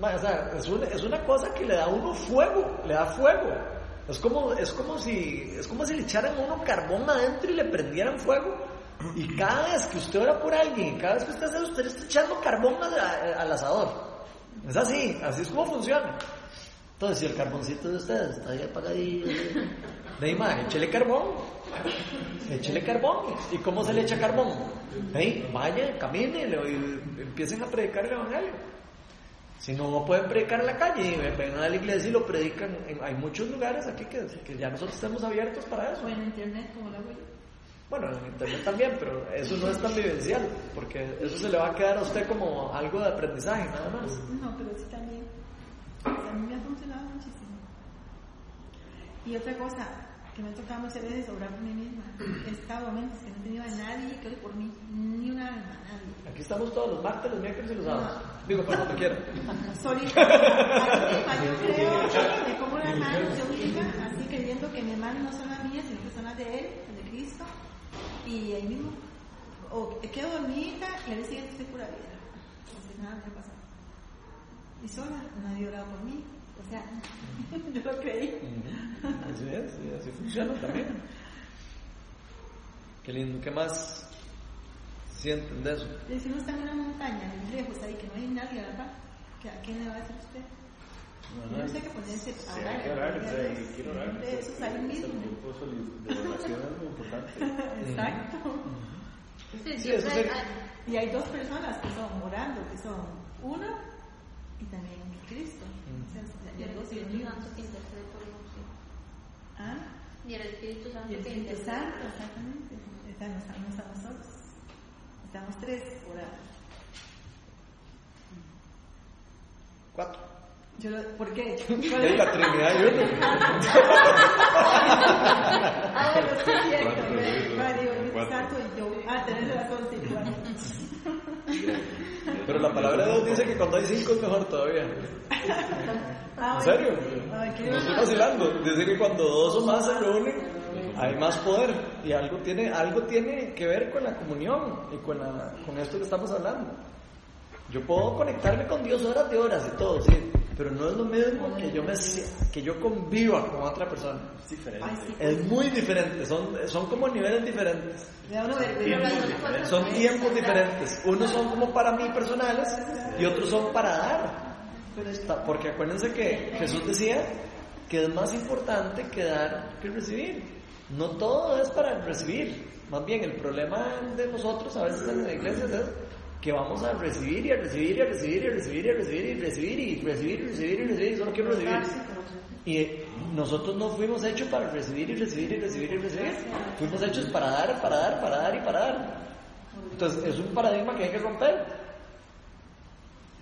O es una, es una cosa que le da a uno fuego, le da fuego. Es como, es como si, es como si le echaran a uno carbón adentro y le prendieran fuego. Y cada vez que usted ora por alguien, cada vez que usted hace, usted está echando carbón al asador. Es así, así es como funciona. Entonces, si el carboncito de ustedes está ahí apagadillo, de ahí, ma, échele carbón. Échele carbón. ¿Y cómo se le echa carbón? Ahí, vaya, camine y empiecen a predicar el evangelio. Si no pueden predicar en la calle, vengan a la iglesia y lo predican. Hay muchos lugares aquí que, que ya nosotros estamos abiertos para eso. O en internet, como la abuela. Bueno, en internet también, pero eso no es tan vivencial, porque eso se le va a quedar a usted como algo de aprendizaje, nada más. No, pero sí también. A mí me ha funcionado muchísimo. Y otra cosa que me ha tocado muchas veces obrar por mí misma. He estado momentos que no he tenido a nadie que ore por mí, ni una alma, nadie. Aquí estamos todos los martes, los miércoles y los sábados. Digo, para cuando quieran. Solita. Yo creo que pongo las manos yo misma, así creyendo que mis manos no son las mías, sino que son las de Él. Y ahí mismo, o quedo dormida y al día siguiente estoy pura vida. Entonces nada me pasó. Y sola, nadie oraba por mí. O sea, yo lo creí. Así es, así funciona también. Qué lindo, ¿qué más sienten de eso? Uno está en una montaña, muy lejos ahí, que no hay nadie, ¿verdad? ¿Que ¿A quién le va a decir usted? Yo no sé qué ponerse a Sí, orar. hay que orar, o sea, y quiero orar. De eso sale mismo. tiempo de oración es muy importante. Exacto. Sí, Sí, siempre eso hay- sería- hay- Y hay dos personas que son orando, que son uno y también Cristo. O sea, y el dos Espíritu. Santo que intercede por uno, sí. ¿Ah? Y el Espíritu Santo que intercede Santo, por uno. exactamente. Estamos, no estamos solos. Estamos tres orando. Cuatro. Yo lo, ¿Por qué? Es la Trinidad y uno. Ah, bueno, sí cierto. Mario. Santo y yo. Ah, tenés razón, sí. Pero la palabra de Dios dice que cuando hay cinco es mejor todavía. Ah, ¿En serio? No estoy vacilando. Dice que cuando dos o más se reúnen, hay más poder. Y algo tiene, algo tiene que ver con la comunión y con, la, con esto que estamos hablando. Yo puedo conectarme con Dios horas de horas y todo, sí. Pero no es lo mismo que yo, me, que yo conviva con otra persona. Es diferente. Ay, sí. Es muy diferente, son, son como niveles diferentes. Las dos cosas Son tiempos es- diferentes. Unos son como para mí personales y otros son para dar. Porque acuérdense que Jesús decía que es más importante que dar que recibir. No todo es para recibir. Más bien el problema de nosotros a veces en la iglesia es que vamos a recibir y a recibir y a recibir y a recibir y a recibir y recibir y recibir y recibir y recibir solo quiero recibir. Y nosotros no fuimos hechos para recibir y recibir y recibir y recibir. Fuimos hechos para dar, para dar, para dar y para dar. Entonces es un paradigma que hay que romper.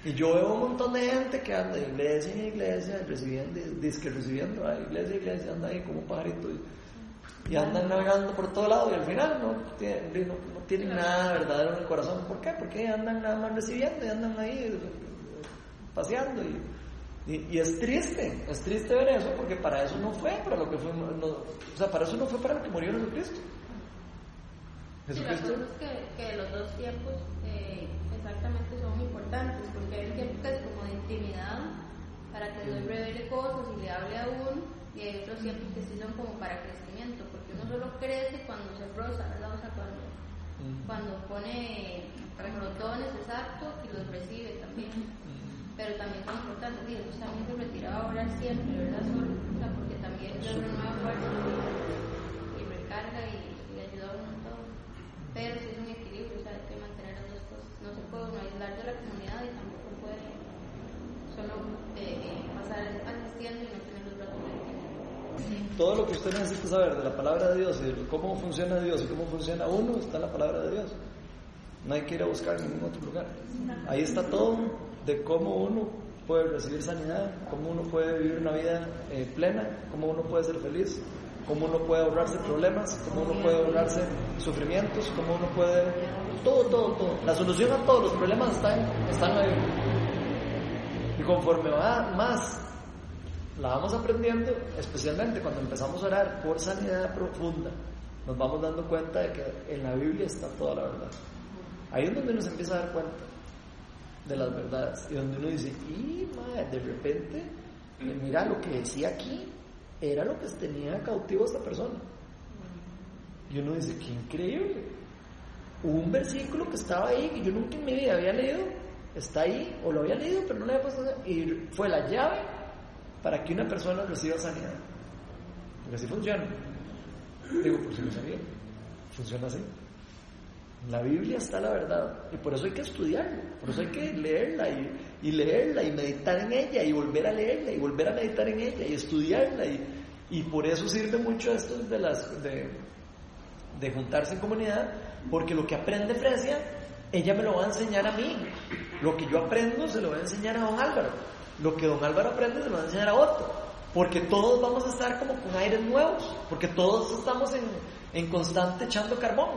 Y yo veo un montón de gente que anda de iglesia en iglesia, recibiendo, dice que recibiendo, iglesia iglesia, anda ahí como un pajarito y andan navegando por todo lado y al final no, tienen- no, no tienen nada verdadero en el corazón. ¿Por qué? Porque andan nada más recibiendo y andan ahí eh, paseando y, y, y es triste, es triste ver eso porque para eso no fue, para lo que fue, no- o sea, para eso no fue para lo que murió Jesucristo. Sí, la Jesucristo. cosa es que, que los dos tiempos eh, exactamente son importantes, porque hay un tiempo que es como de intimidad, para que Dios revele cosas y le hable a uno, y hay otros tiempos que sí son como para uno solo crece cuando se roza, ¿verdad? O sea, cuando, cuando pone botones exacto y los recibe también. Pero también son importantes, y Jesús también se retiraba a orar siempre, ¿verdad? Solo, o sea, porque también Dios renueva fuerzas y, y recarga y, y ayuda a uno todo. Pero sí es un equilibrio, o sea, hay que mantener las dos cosas. No se puede uno aislar de la comunidad y tampoco puede solo eh, eh, pasar asistiendo y no tener los brazos de Todo lo que usted necesita saber de la palabra de Dios y de cómo funciona Dios y cómo funciona uno está en la palabra de Dios. No hay que ir a buscar en ningún otro lugar. Ahí está todo de cómo uno puede recibir sanidad, cómo uno puede vivir una vida eh, plena, cómo uno puede ser feliz, cómo uno puede ahorrarse problemas, cómo uno puede ahorrarse sufrimientos, cómo uno puede... Todo, todo, todo. La solución a todos los problemas está en, está en la Biblia. Y conforme va más la vamos aprendiendo, especialmente cuando empezamos a orar por sanidad profunda, nos vamos dando cuenta de que en la Biblia está toda la verdad. Ahí es donde uno se empieza a dar cuenta de las verdades y donde uno dice, y madre, de repente, eh, mira lo que decía aquí, era lo que tenía cautivo a esta persona. Y uno dice, qué increíble. Un versículo que estaba ahí que yo nunca en mi vida había leído, está ahí, o lo había leído, pero no le había puesto y fue la llave para que una persona reciba sanidad. Porque así funciona. Digo, por si no sabía, funciona así. La Biblia está la verdad y por eso hay que estudiarla, por eso hay que leerla y, leerla y meditar en ella y volver a leerla y volver a meditar en ella y estudiarla y, por eso sirve mucho esto de, las, de, juntarse en comunidad porque lo que aprende Fresia, ella me lo va a enseñar a mí. Lo que yo aprendo se lo voy a enseñar a don Álvaro. Lo que don Álvaro aprende se lo va a enseñar a otro. Porque todos vamos a estar como con aires nuevos. Porque todos estamos en, en constante echando carbón.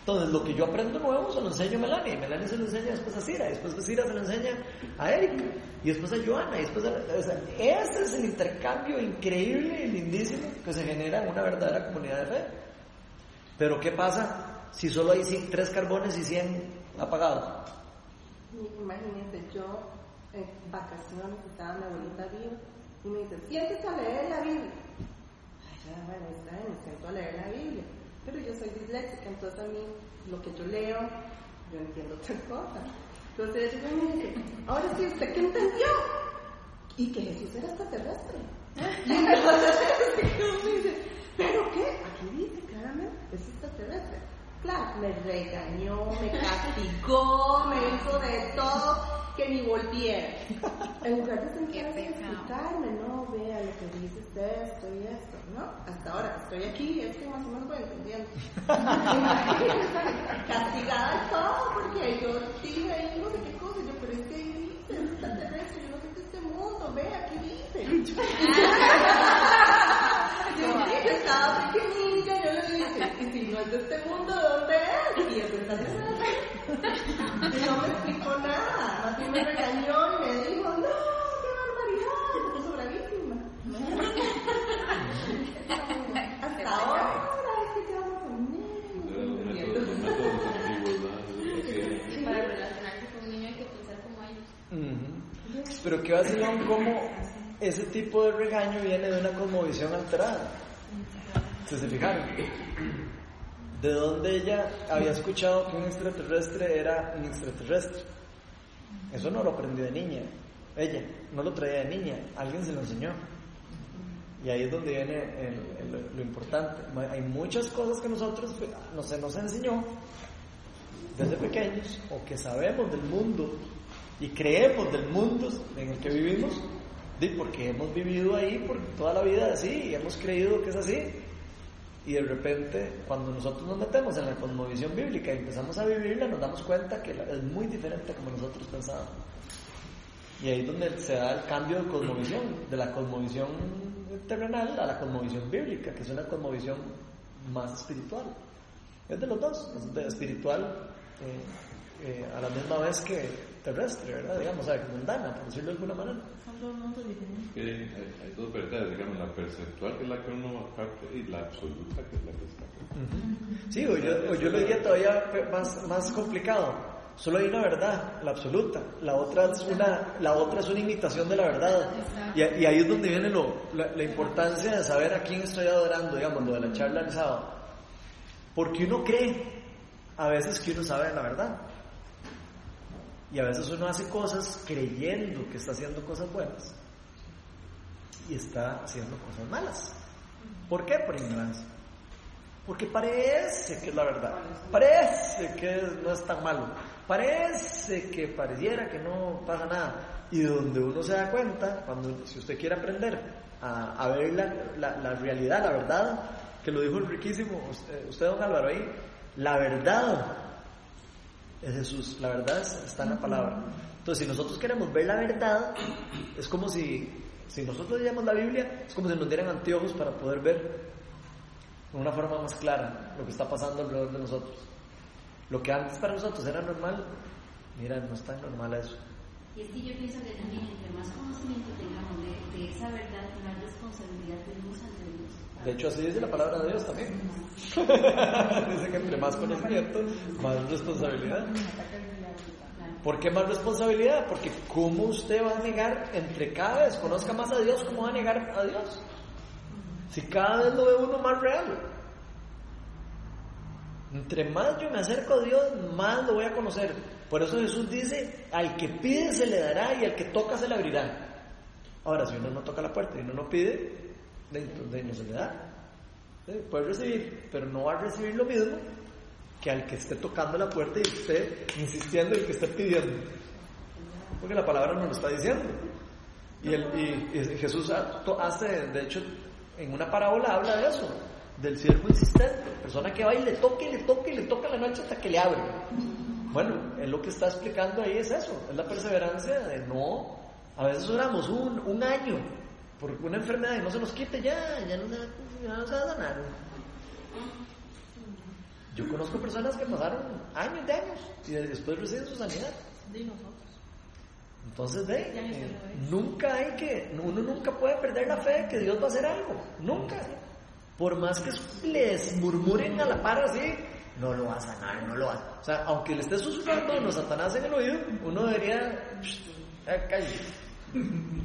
Entonces, lo que yo aprendo nuevo se lo enseño a Melania. Y Melania se lo enseña después a Cira. Después de Cira se lo enseña a Erika. Y después a Joana. Y después a, o sea, ese es el intercambio increíble y lindísimo que se genera en una verdadera comunidad de fe. Pero, ¿qué pasa si solo hay tres carbones y 100 apagados? Y Imagínense, yo en vacaciones estaba mi abuelita viva y me dice, siéntese a leer la Biblia. Ay, bueno, está bien, me siento a leer la Biblia. Pero yo soy disléxica, entonces a mí lo que yo leo, yo entiendo otras cosas. Entonces me dice, ahora sí, ¿usted qué entendió? Y que Jesús era extraterrestre. Y entonces dice, ¿pero qué? Aquí dice claramente, es extraterrestre. Claro, me regañó, me castigó, me hizo de todo, que ni volviera. En lugar de sentarse a explicarme, no, vea lo que dice usted, esto y esto, ¿no? Hasta ahora que estoy aquí, es que más o menos voy entendiendo. Castigada y todo, porque yo dije ahí no sé qué cosa, yo, pero es que ahí dice, es extraterrestre, yo no sé qué es este mundo, vea, aquí dice. Yo dije, estaba pequeñita, yo le dije, y si no es de este mundo, ¿dónde es? Y eso está No me explicó nada, más me regañó y me dijo, no, qué barbaridad, porque soy bravísima. Hasta ahora es que te hablo con Los él. métodos, los métodos antiguos, ¿verdad? Sí, para con un niño hay que pensar como ellos. Pero qué vacilón cómo ese tipo de regaño viene de una cosmovisión alterada. ¿Se se fijaron? De donde ella había escuchado que un extraterrestre era un extraterrestre. Eso no lo aprendió de niña. Ella no lo traía de niña. Alguien se lo enseñó. Y ahí es donde viene lo importante. Hay muchas cosas que nosotros pues, no se nos enseñó desde pequeños o que sabemos del mundo y creemos del mundo en el que vivimos, porque hemos vivido ahí por toda la vida así y hemos creído que es así. Y de repente, cuando nosotros nos metemos en la cosmovisión bíblica y empezamos a vivirla, nos damos cuenta que es muy diferente como nosotros pensábamos. Y ahí es donde se da el cambio de cosmovisión, de la cosmovisión terrenal a la cosmovisión bíblica, que es una cosmovisión más espiritual. Es de los dos, es de espiritual eh, eh, a la misma vez que terrestre, ¿verdad? Digamos, o sea, mundana, por decirlo de alguna manera. Son dos mundos diferentes. Que hay, hay dos verdades, digamos, la perceptual que es la que uno capta y la absoluta que es la que está acá. Sí, o yo, o yo lo diría todavía más, más complicado. Solo hay una verdad, la absoluta. La otra es una, la otra es una imitación de la verdad. Y, y ahí es donde viene lo, la, la importancia de saber a quién estoy adorando, digamos, lo de la charla del sábado. Porque uno cree a veces que uno sabe la verdad. Y a veces uno hace cosas creyendo que está haciendo cosas buenas. Y está haciendo cosas malas. ¿Por qué? Por ignorancia. Porque parece que es la verdad. Parece que no es tan malo. Parece que pareciera que no pasa nada. Y donde uno se da cuenta, cuando si usted quiere aprender a, a ver la, la, la realidad, la verdad, que lo dijo el riquísimo, usted, usted, don Álvaro, ahí, la verdad es Jesús, la verdad está en la palabra. Entonces, si nosotros queremos ver la verdad, es como si, si nosotros leemos la Biblia, es como si nos dieran anteojos para poder ver de una forma más clara lo que está pasando alrededor de nosotros. Lo que antes para nosotros era normal, mira, no es tan normal eso. Y es que yo pienso que también entre más conocimiento tengamos de, de esa verdad, más responsabilidad tenemos ante. De hecho, así dice la palabra de Dios también. dice que entre más conocimiento, más responsabilidad. ¿Por qué más responsabilidad? Porque ¿cómo usted va a negar entre cada vez conozca más a Dios, cómo va a negar a Dios? Si cada vez lo ve uno más real. Entre más yo me acerco a Dios, más lo voy a conocer. Por eso Jesús dice, al que pide se le dará y al que toca se le abrirá. Ahora, si uno no toca la puerta y uno no pide, entonces no se le da. Puede recibir, pero no va a recibir lo mismo que al que esté tocando la puerta y esté insistiendo y que esté pidiendo. Porque la palabra nos lo está diciendo. Y Jesús hace, de hecho, en una parábola habla de eso, del siervo insistente, persona que va y le toca y le toca y le toca la noche hasta que le abre. Bueno, él lo que está explicando ahí es eso, es la perseverancia de no, a veces oramos un, un año por una enfermedad y no se nos quite ya, ya no, ya no se va a sanar. Yo conozco personas que pasaron años de años y después reciben su sanidad. De nosotros. Entonces, ve, eh, nunca hay que, uno nunca puede perder la fe de que Dios va a hacer algo, nunca. Por más que les murmuren a la par así, no lo va a sanar, no lo va a... O sea, aunque le esté susurrando los Satanás en el oído, uno debería... "Shh, cállate".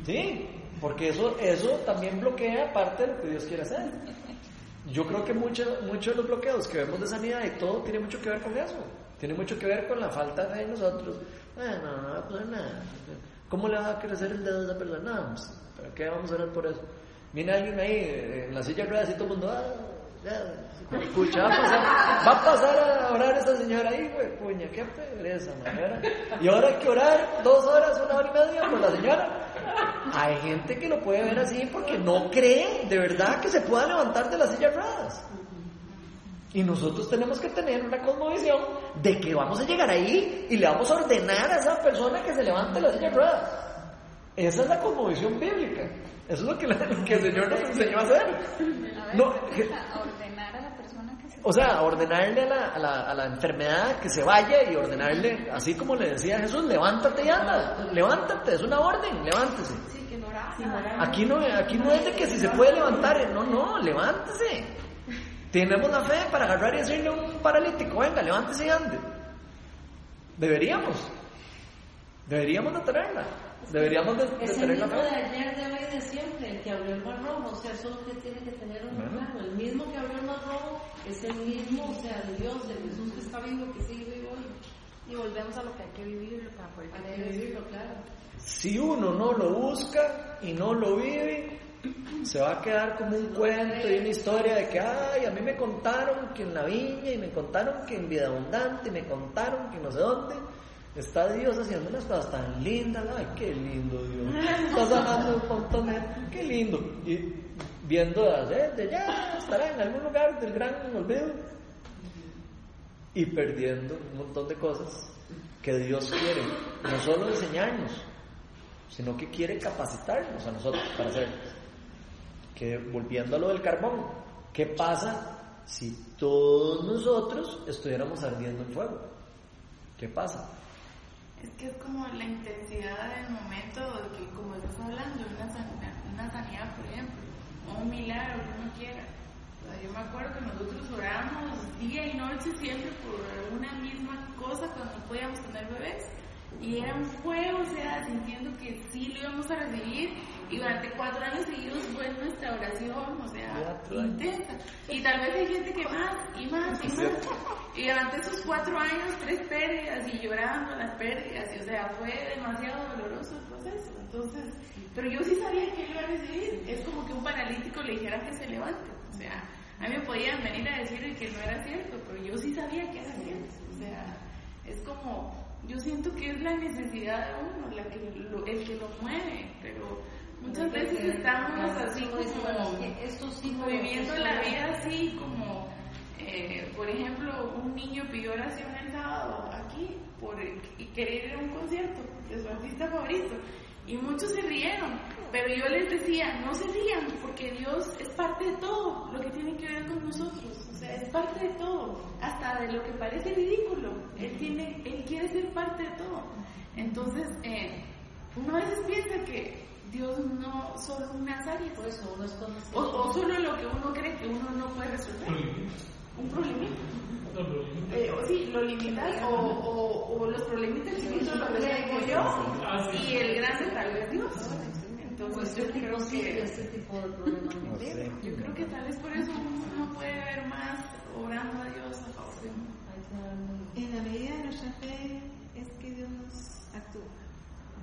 Sí, porque eso, eso también bloquea parte de lo que Dios quiere hacer. Yo creo que muchos mucho de los bloqueos que vemos de sanidad y todo tiene mucho que ver con eso. Tiene mucho que ver con la falta de fe en nosotros. Bueno, no va a nada. ¿Cómo le va a crecer el dedo a esa persona? No, pues, ¿para qué vamos a orar por eso? Viene alguien ahí eh, en la silla de ruedas y todo el mundo, ah, ya, escucha, va a pasar, va a pasar a orar esa señora ahí, güey, puña, qué pereza, señora. Y ahora hay que orar dos horas, una hora y media por la señora. Hay gente que lo puede ver así porque no cree de verdad que se pueda levantar de la silla de ruedas. Y nosotros tenemos que tener una cosmovisión de que vamos a llegar ahí y le vamos a ordenar a esa persona que se levante de la silla de ruedas. Esa es la cosmovisión bíblica. Eso es lo que, la- lo que el Señor nos enseñó a hacer. No, a ordenar a la persona que se o sea, ordenarle a la, a, la, a la enfermedad que se vaya y ordenarle, así como le decía Jesús, levántate y anda, levántate, es una orden, levántese. Sí, que no oraba. Aquí no, aquí no es de que si se puede levantar, no, no, levántese. Tenemos la fe para agarrar y decirle a un paralítico, venga, levántese y ande. Deberíamos, deberíamos de tenerla, deberíamos de, de tener la de fe. ayer, de hoy y de siempre, el que abrió el mar rojo, o sea, eso es lo que tiene que tener uno Bueno. Mismo que abrió el mar rojo es el mismo, o sea, de Dios, de Jesús que está vivo, que sigue vivo hoy. Y volvemos a lo que hay que vivir para poder Hay que vivirlo, claro. Si uno no lo busca y no lo vive, se va a quedar como un cuento y una historia de que, ay, a mí me contaron que en la viña y me contaron que en vida abundante y me contaron que no sé dónde está Dios haciendo unas cosas tan lindas, ay, qué lindo Dios, está sanando un montón de qué lindo. Y viendo desde ya estará en algún lugar del gran olvido y perdiendo un montón de cosas que Dios quiere, no solo enseñarnos, sino que quiere capacitarnos a nosotros para hacerlo. Que volviendo a lo del carbón, ¿qué pasa si todos nosotros estuviéramos ardiendo en fuego? ¿Qué pasa? Es que es como la intensidad del momento, de que, como estás hablando, una una sanidad, por ejemplo, o un milagro que uno quiera. O sea, yo me acuerdo que nosotros orábamos día y noche siempre por una misma cosa cuando no podíamos tener bebés. Y era un fuego, o sea, sintiendo que sí lo íbamos a recibir. Y durante cuatro años seguidos fue nuestra oración, o sea, intensa. Y tal vez hay gente que más y más y más. Y durante esos cuatro años, tres pérdidas y llorando las pérdidas. Y, o sea, fue demasiado doloroso el proceso. Entonces, pero yo sí sabía que él iba a recibir. Es como que un paralítico le dijera que se levante. O sea, a mí me podían venir a decir que no era cierto, pero yo sí sabía que era cierto. O sea, es como, yo siento que es la necesidad de uno, la que lo- el que lo mueve, pero muchas veces estamos así como Esto sí como como- viviendo la vida así como eh, por ejemplo un niño pidió oración el sábado aquí por y querer ir a un concierto de su artista favorito y muchos se rieron pero yo les decía no se rían porque Dios es parte de todo lo que tiene que ver con nosotros o sea es parte de todo hasta de lo que parece ridículo él tiene él quiere ser parte de todo entonces eh, uno a veces piensa que Dios no solo unas áreas Por eso uno es o, consciente. o solo lo que uno cree que uno no puede resolver. Un problemita. Eh, o sí, lo limitas o, o, o los problemitas chiquitos lo resuelvo yo y el grande tal vez Dios. Entonces yo creo que este tipo de problemas. Yo creo que tal vez por eso uno puede ver más orando a Dios a favor de uno. En la medida de nuestra fe es que Dios nos.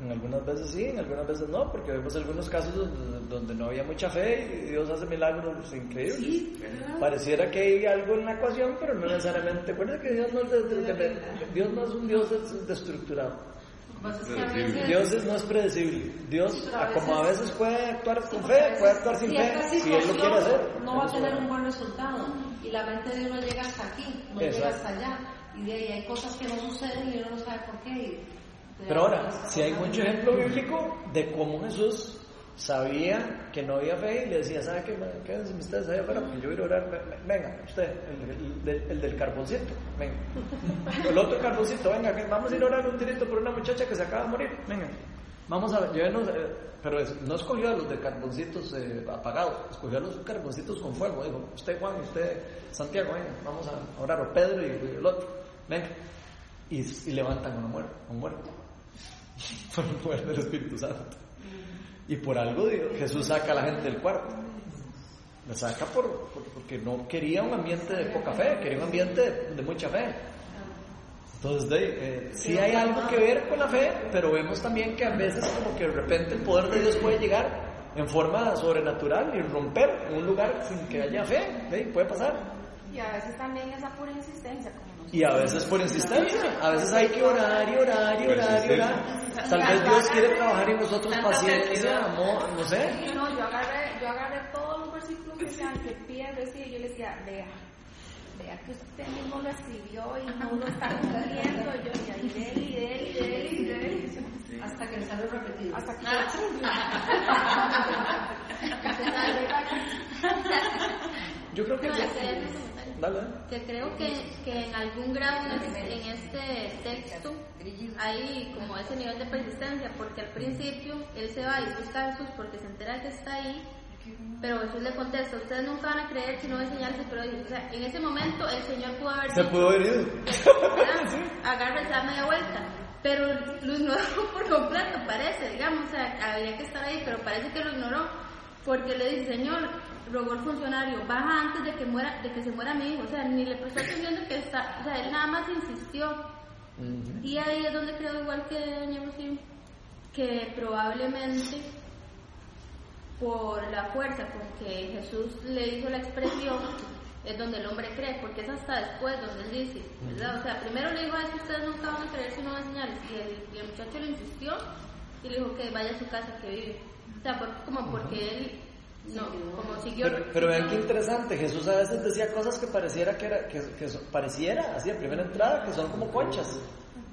En algunas veces sí, en algunas veces no, porque vemos algunos casos donde, donde no había mucha fe y Dios hace milagros increíbles. Sí, ¿verdad? Pareciera que hay algo en la ecuación, pero no necesariamente. Recuerda que Dios no es, de- de- de- Dios no es un Dios des- destructurado. Pasa es que a veces- Dios es- no es predecible. Dios, Sí, a como a veces- puede actuar con fe, puede actuar sin si fe, si Él lo quiere hacer. No va a tener un buen resultado. Y la mente de uno llega hasta aquí, no llega Exacto. hasta allá. Y de ahí hay cosas que no suceden y uno no sabe por qué. Pero ahora, si hay mucho ejemplo bíblico de cómo Jesús sabía que no había fe y le decía, ¿sabe qué? Quédense ustedes allá afuera porque yo voy a ir a orar. Ve- ve- Venga, usted, el, el del- el del carboncito, venga. El otro carboncito, venga, vamos a ir a orar un tirito por una muchacha que se acaba de morir, venga. Vamos a ver, llévenos, eh, pero no escogió a los de carboncitos eh, apagados, escogió a los carboncitos con fuego. Dijo, usted Juan, usted Santiago, venga, vamos a orar, o Pedro y, y el otro, venga. Y, y levantan a un muerto. Por el poder del Espíritu Santo. Y por algo Dios- Jesús saca a la gente del cuarto. La saca por, por- porque no quería un ambiente de poca fe, quería un ambiente de, de mucha fe. Entonces, de, eh, sí hay algo que ver con la fe, pero vemos también que a veces como que de repente el poder de Dios puede llegar en forma sobrenatural y romper en un lugar sin que haya fe, ¿ve? puede pasar. Y a veces también es a pura insistencia, como. Y a veces por insistencia, a veces hay que orar y orar y orar y orar. Tal vez Dios quiere trabajar en nosotros paciencia, amor, no sé. No, yo agarré, yo agarré todos los versículos que sean que piden recibir y yo le decía, vea, vea que usted mismo recibió y no lo está cumpliendo. Yo y de él, y de él, y de él, y de él. Hasta que sale repetido. Hasta que Yo creo que Dale. que creo que, que en algún grado en este, en este texto hay como ese nivel de persistencia, porque al principio él se va y busca a Jesús porque se entera que está ahí, pero Jesús le contesta, ustedes nunca van a creer si no ven señales y prodigios. O sea, en ese momento el Señor pudo haber Se pudo haber ido. agarra da media vuelta. Pero lo ignoró por completo, parece, digamos, o sea, había que estar ahí, pero parece que lo ignoró, porque le dice, Señor, rogó el funcionario, baja antes de que muera, de que se muera mi hijo, o sea, ni le prestó atención de que está, o sea, él nada más insistió. Y ahí es donde creo, igual que Doña Rocío, que probablemente por la fuerza con que Jesús le hizo la expresión, es donde el hombre cree, porque es hasta después donde él dice, ¿verdad? O sea, primero le dijo a eso, ustedes nunca van a creer si no ven señales, y el, y el muchacho le insistió y le dijo que vaya a su casa que vive. O sea, como porque él, no, como siguió... Pero, pero vean qué interesante, Jesús a veces decía cosas que pareciera que era, que, pareciera, así a primera entrada, que son como conchas.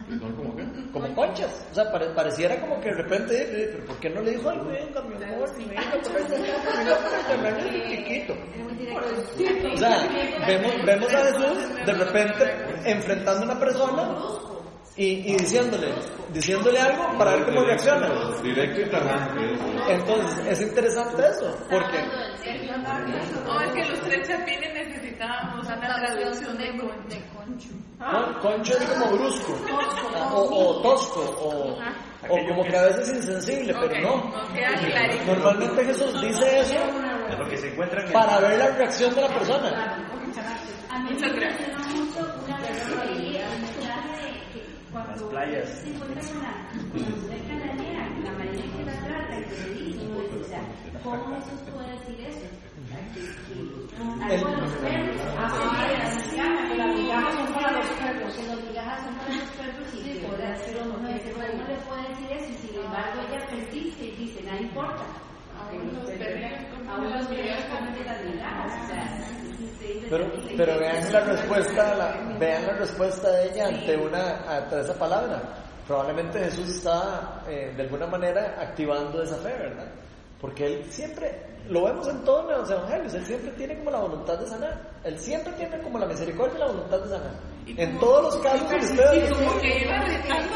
¿Son como qué? Como conchas. O sea, pare- pareciera como que de repente, eh, pero ¿por qué no le dijo algo? Venga, mi amor, venga, venga, chiquito. O sea, vemos, vemos a Jesús de repente enfrentando a una persona y, y diciéndole, diciéndole algo para ver cómo reacciona. Directo y tajante. Entonces, es interesante eso, porque No, es que los tres chapines necesitábamos una traducción de concho. Con- Concho es como brusco, ah, o, o tosco, o, o como que a veces insensible, pero no. clarito. Normalmente Jesús dice eso para ver la reacción de la persona. A mí Muchas gracias. impresionó mucho una vez que leí el mensaje de que cuando Las playas. se encuentra con la con la mujer cananea, la marina que la trata y que le dice, o sea, ¿cómo Jesús puede decir eso? Algo de los perros, ah, que las migajas son para los perros, que las migajas son para los perros y que puede hacer o no, le puede decir eso y sin embargo ella persiste y dice, nada importa. Aún los perros Aún las los perros migajas. comen de las migajas, o sea. Pero, pero vean la respuesta, la- vean la respuesta de ella ante una, ante esa palabra. Probablemente Jesús está eh, de alguna manera activando esa fe, ¿verdad? Porque él siempre, lo vemos en todos los evangelios, él siempre tiene como la voluntad de sanar. Él siempre tiene como la misericordia y la voluntad de sanar. En todos los casos que ustedes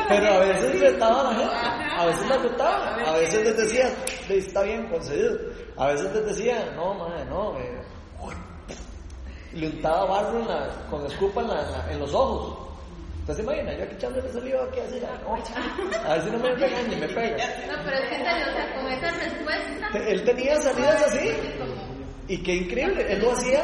Pero a veces retaba a la gente, a veces la retaba, A veces les decía. decía, "Ve, está bien concedido, a veces les decía, no, madre, no, eh, le untaba barro en la, con escupa en, la- en la- en los ojos. ¿Usted se imagina? Yo aquí echándole saliva aquí así, ah, no, a ver si no me pegan y me pega. No, pero es que serio, o sea, con esa respuesta... Él tenía salidas así, y qué increíble, él lo hacía,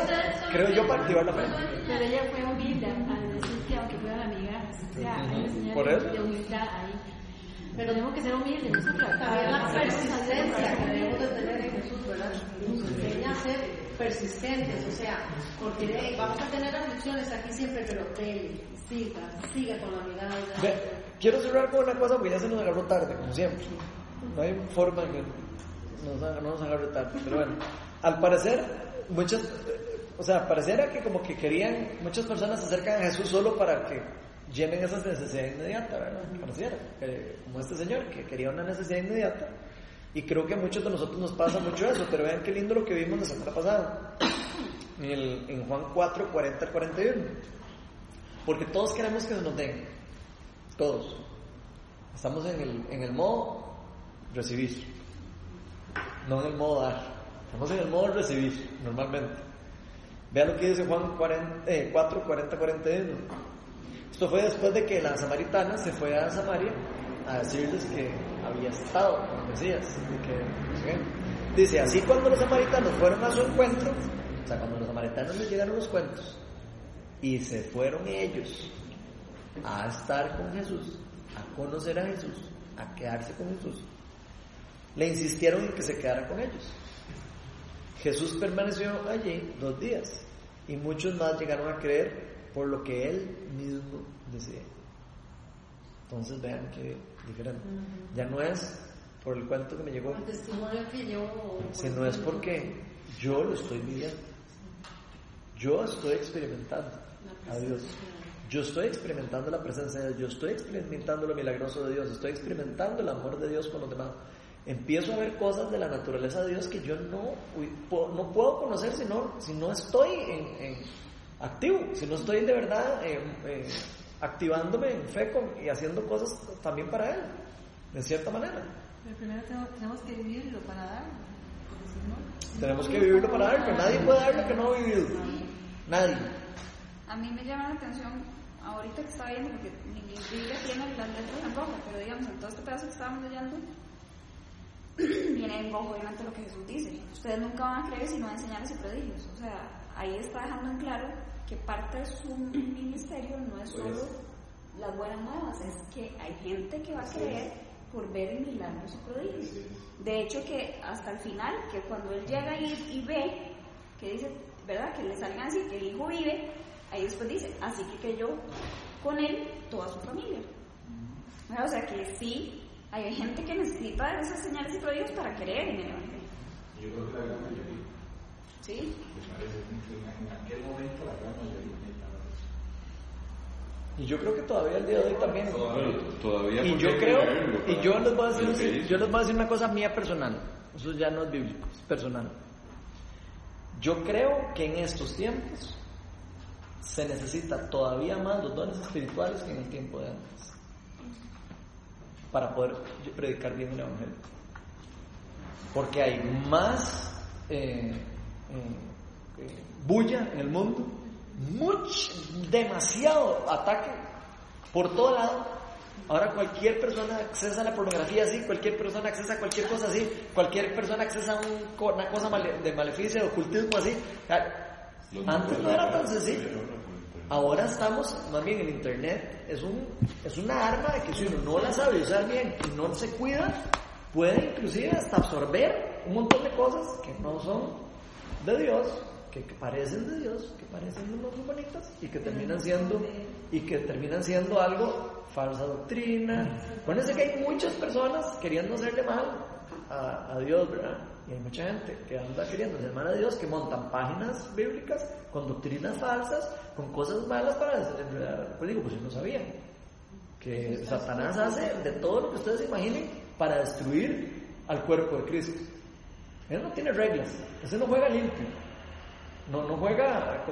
creo yo, para activar la fe. Pero ella fue humilde al decir que aunque fuera la migaja, o sea, hay una señal de humildad ahí. Pero tenemos que ser humildes, nosotros. También la persistencia que debemos de tener en Jesús, ¿verdad? Nos enseña a ser persistentes, o sea, porque hey, vamos a tener aflicciones aquí siempre, pero dele, siga, siga con la mirada. Ve, quiero cerrar con una cosa porque ya se nos agarró tarde, como siempre. No hay forma que nos, no nos agarre tarde. Pero bueno, al parecer, muchas, o sea, pareciera que como que querían, muchas personas se acercan a Jesús solo para que llenen esas necesidades inmediatas, ¿verdad? Pareciera, que- como este señor que quería una necesidad inmediata. Y creo que a muchos de nosotros nos pasa mucho eso, pero vean qué lindo lo que vimos la semana pasada. En, Juan 4, 40 al 41. Porque todos queremos que nos den. Todos. Estamos en el, en el modo recibir, no en el modo dar. Estamos en el modo recibir, normalmente. Vea lo que dice Juan 4, 40, 41. Esto fue después de que la samaritana se fue a Samaria a decirles que había estado con Mesías. Dice, así cuando los samaritanos fueron a su encuentro, o sea, cuando los samaritanos les llegaron los cuentos, y se fueron ellos a estar con Jesús, a conocer a Jesús, a quedarse con Jesús, le insistieron en que se quedara con ellos. Jesús permaneció allí dos días y muchos más llegaron a creer por lo que él mismo decía. Entonces vean que diferente. Ya no es por el cuento que me llegó, El testimonio que yo. sino es porque yo lo estoy viviendo. Yo estoy experimentando a Dios. Yo estoy experimentando la presencia de Dios. Yo estoy experimentando lo milagroso de Dios. Estoy experimentando el amor de Dios con los demás. Empiezo a ver cosas de la naturaleza de Dios que yo no, no puedo conocer si no, si no estoy en, en activo, si no estoy de verdad eh, activándome en fe con- y haciendo cosas también para Él, de cierta manera. Pero primero tenemos, que vivirlo para darlo. Si no. Tenemos que vivirlo para dar, pero nadie puede dar lo que no ha vivido. Nadie. A mí me llama la atención, ahorita que estaba viendo, porque mi Biblia tiene las letras en rojo, pero digamos, en todo este pedazo que estábamos leyendo, viene en rojo obviamente lo que Jesús dice. Ustedes nunca van a creer si no van a enseñarles y prodigios. O sea, ahí está dejando en claro que parte de su ministerio no es solo las buenas nuevas, es que hay gente que va a creer por ver milagros y prodigios. De hecho, que hasta el final, que cuando él llega y, y ve, que dice, ¿verdad? Que le salgan así, que el hijo vive, ahí después dice, así que creyó con él toda su familia. ¿Verdad? O sea que sí, hay gente que necesita esas señales y prodigios para creer en el Evangelio. Yo creo que la gran mayoría, ¿Sí? Me parece mucho, en aquel momento la gran mayoría necesitaba eso. Y yo creo que todavía el día de hoy también. Bueno, todavía Y yo creo, y yo les voy a decir, yo les voy a decir una cosa mía personal. Eso ya no es bíblico, es personal. Yo creo que en estos tiempos se necesita todavía más los dones espirituales que en el tiempo de antes para poder predicar bien el evangelio. Porque hay más eh, eh, eh, bulla en el mundo, mucho, demasiado ataque por todo lado. Ahora cualquier persona accesa a la pornografía así, cualquier persona accesa a cualquier cosa así, cualquier persona accesa a un una cosa male- de maleficio, de ocultismo así. Antes no era tan sencillo. Ahora estamos, más bien el internet es un es una arma de que si uno no la sabe usar bien y no se cuida, puede inclusive hasta absorber un montón de cosas que no son de Dios, que, que parecen de Dios, que parecen muy bonitas y que terminan siendo y que terminan siendo algo falsa doctrina. Acuérdense que hay muchas personas queriendo hacerle mal a, a Dios, ¿verdad? Y hay mucha gente que anda queriendo hacer mal a Dios, que montan páginas bíblicas con doctrinas falsas, con cosas malas para... Pues digo, pues yo no sabía que Satanás hace de todo lo que ustedes imaginen para destruir al cuerpo de Cristo. Él no tiene reglas, ese no juega limpio. No, no juega,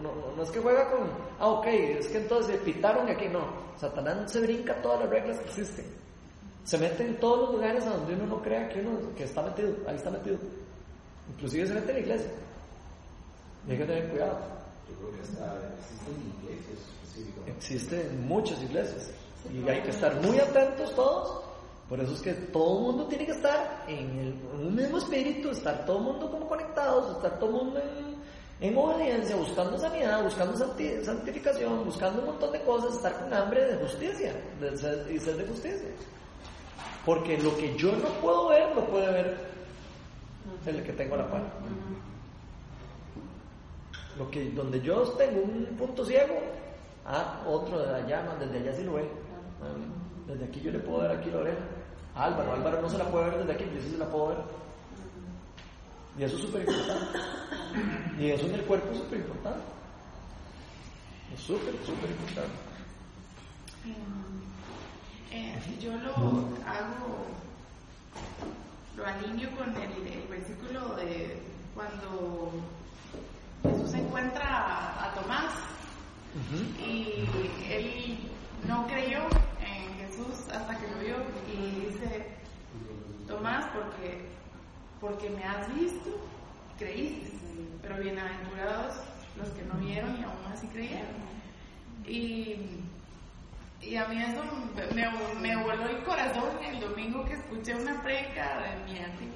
no, no- no es que juega con, ah, ok, es que entonces pitaron aquí, no. Satanás se brinca todas las reglas que existen. Se mete en todos los lugares a donde uno no crea que uno que está metido, ahí está metido. Inclusive se mete en la iglesia. Y hay que tener cuidado. Yo creo que hasta existen iglesias específicamente. Existen muchas iglesias y hay que estar muy atentos todos. Por eso es que todo el mundo tiene que estar en, el- en un mismo espíritu, estar todo el mundo como conectados, estar todo el mundo en, en obediencia, buscando sanidad, buscando santi- santificación, buscando un montón de cosas, estar con hambre de justicia de sed- y sed de justicia. Porque lo que yo no puedo ver, lo puede ver el que tengo la par. Lo que, donde yo tengo un punto ciego, ah, otro de allá, más desde allá sí lo ve. Desde aquí yo le puedo ver aquí la oreja. Álvaro, Álvaro no se la puede ver desde aquí, yo sí se la puedo ver. Y eso es súper importante. Y eso en el cuerpo es súper importante. Es súper, súper importante. Eh, yo lo hago, lo alineo con el, el versículo de cuando Jesús encuentra a, a Tomás y él no creyó en Jesús hasta que lo vio y dice, más porque, porque me has visto, creíste. Pero bienaventurados los que no vieron y aún así creyeron. Y, y a mí eso me, me voló el corazón el domingo que escuché una preca de mi antiguo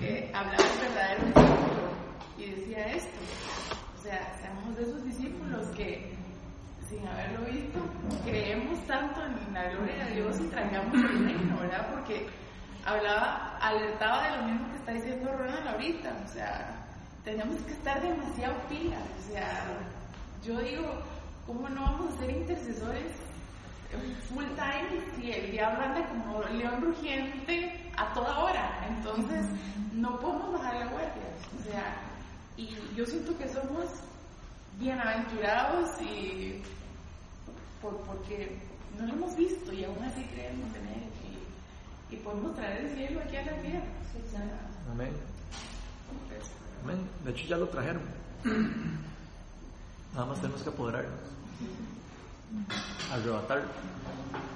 que hablaba del verdadero discípulo y decía esto. O sea, seamos de esos discípulos que sin haberlo visto, creemos tanto en la gloria de Dios y traigamos el reino, ¿verdad? Porque hablaba, alertaba de lo mismo que está diciendo Ronald ahorita, o sea, tenemos que estar demasiado pilas, o sea, yo digo, ¿cómo no vamos a ser intercesores full time si el diablo anda como león rugiente a toda hora? Entonces, no podemos bajar la guardia, o sea, y yo siento que somos bienaventurados y por, porque no lo hemos visto y aún así creemos en él y podemos traer el cielo aquí a la tierra. Amén. Amén. De hecho ya lo trajeron. Nada más tenemos que apoderarnos. Arrebatarlo.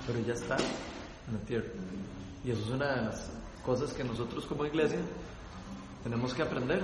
Pero ya está en la tierra. Y eso es una de las cosas que nosotros como iglesia tenemos que aprender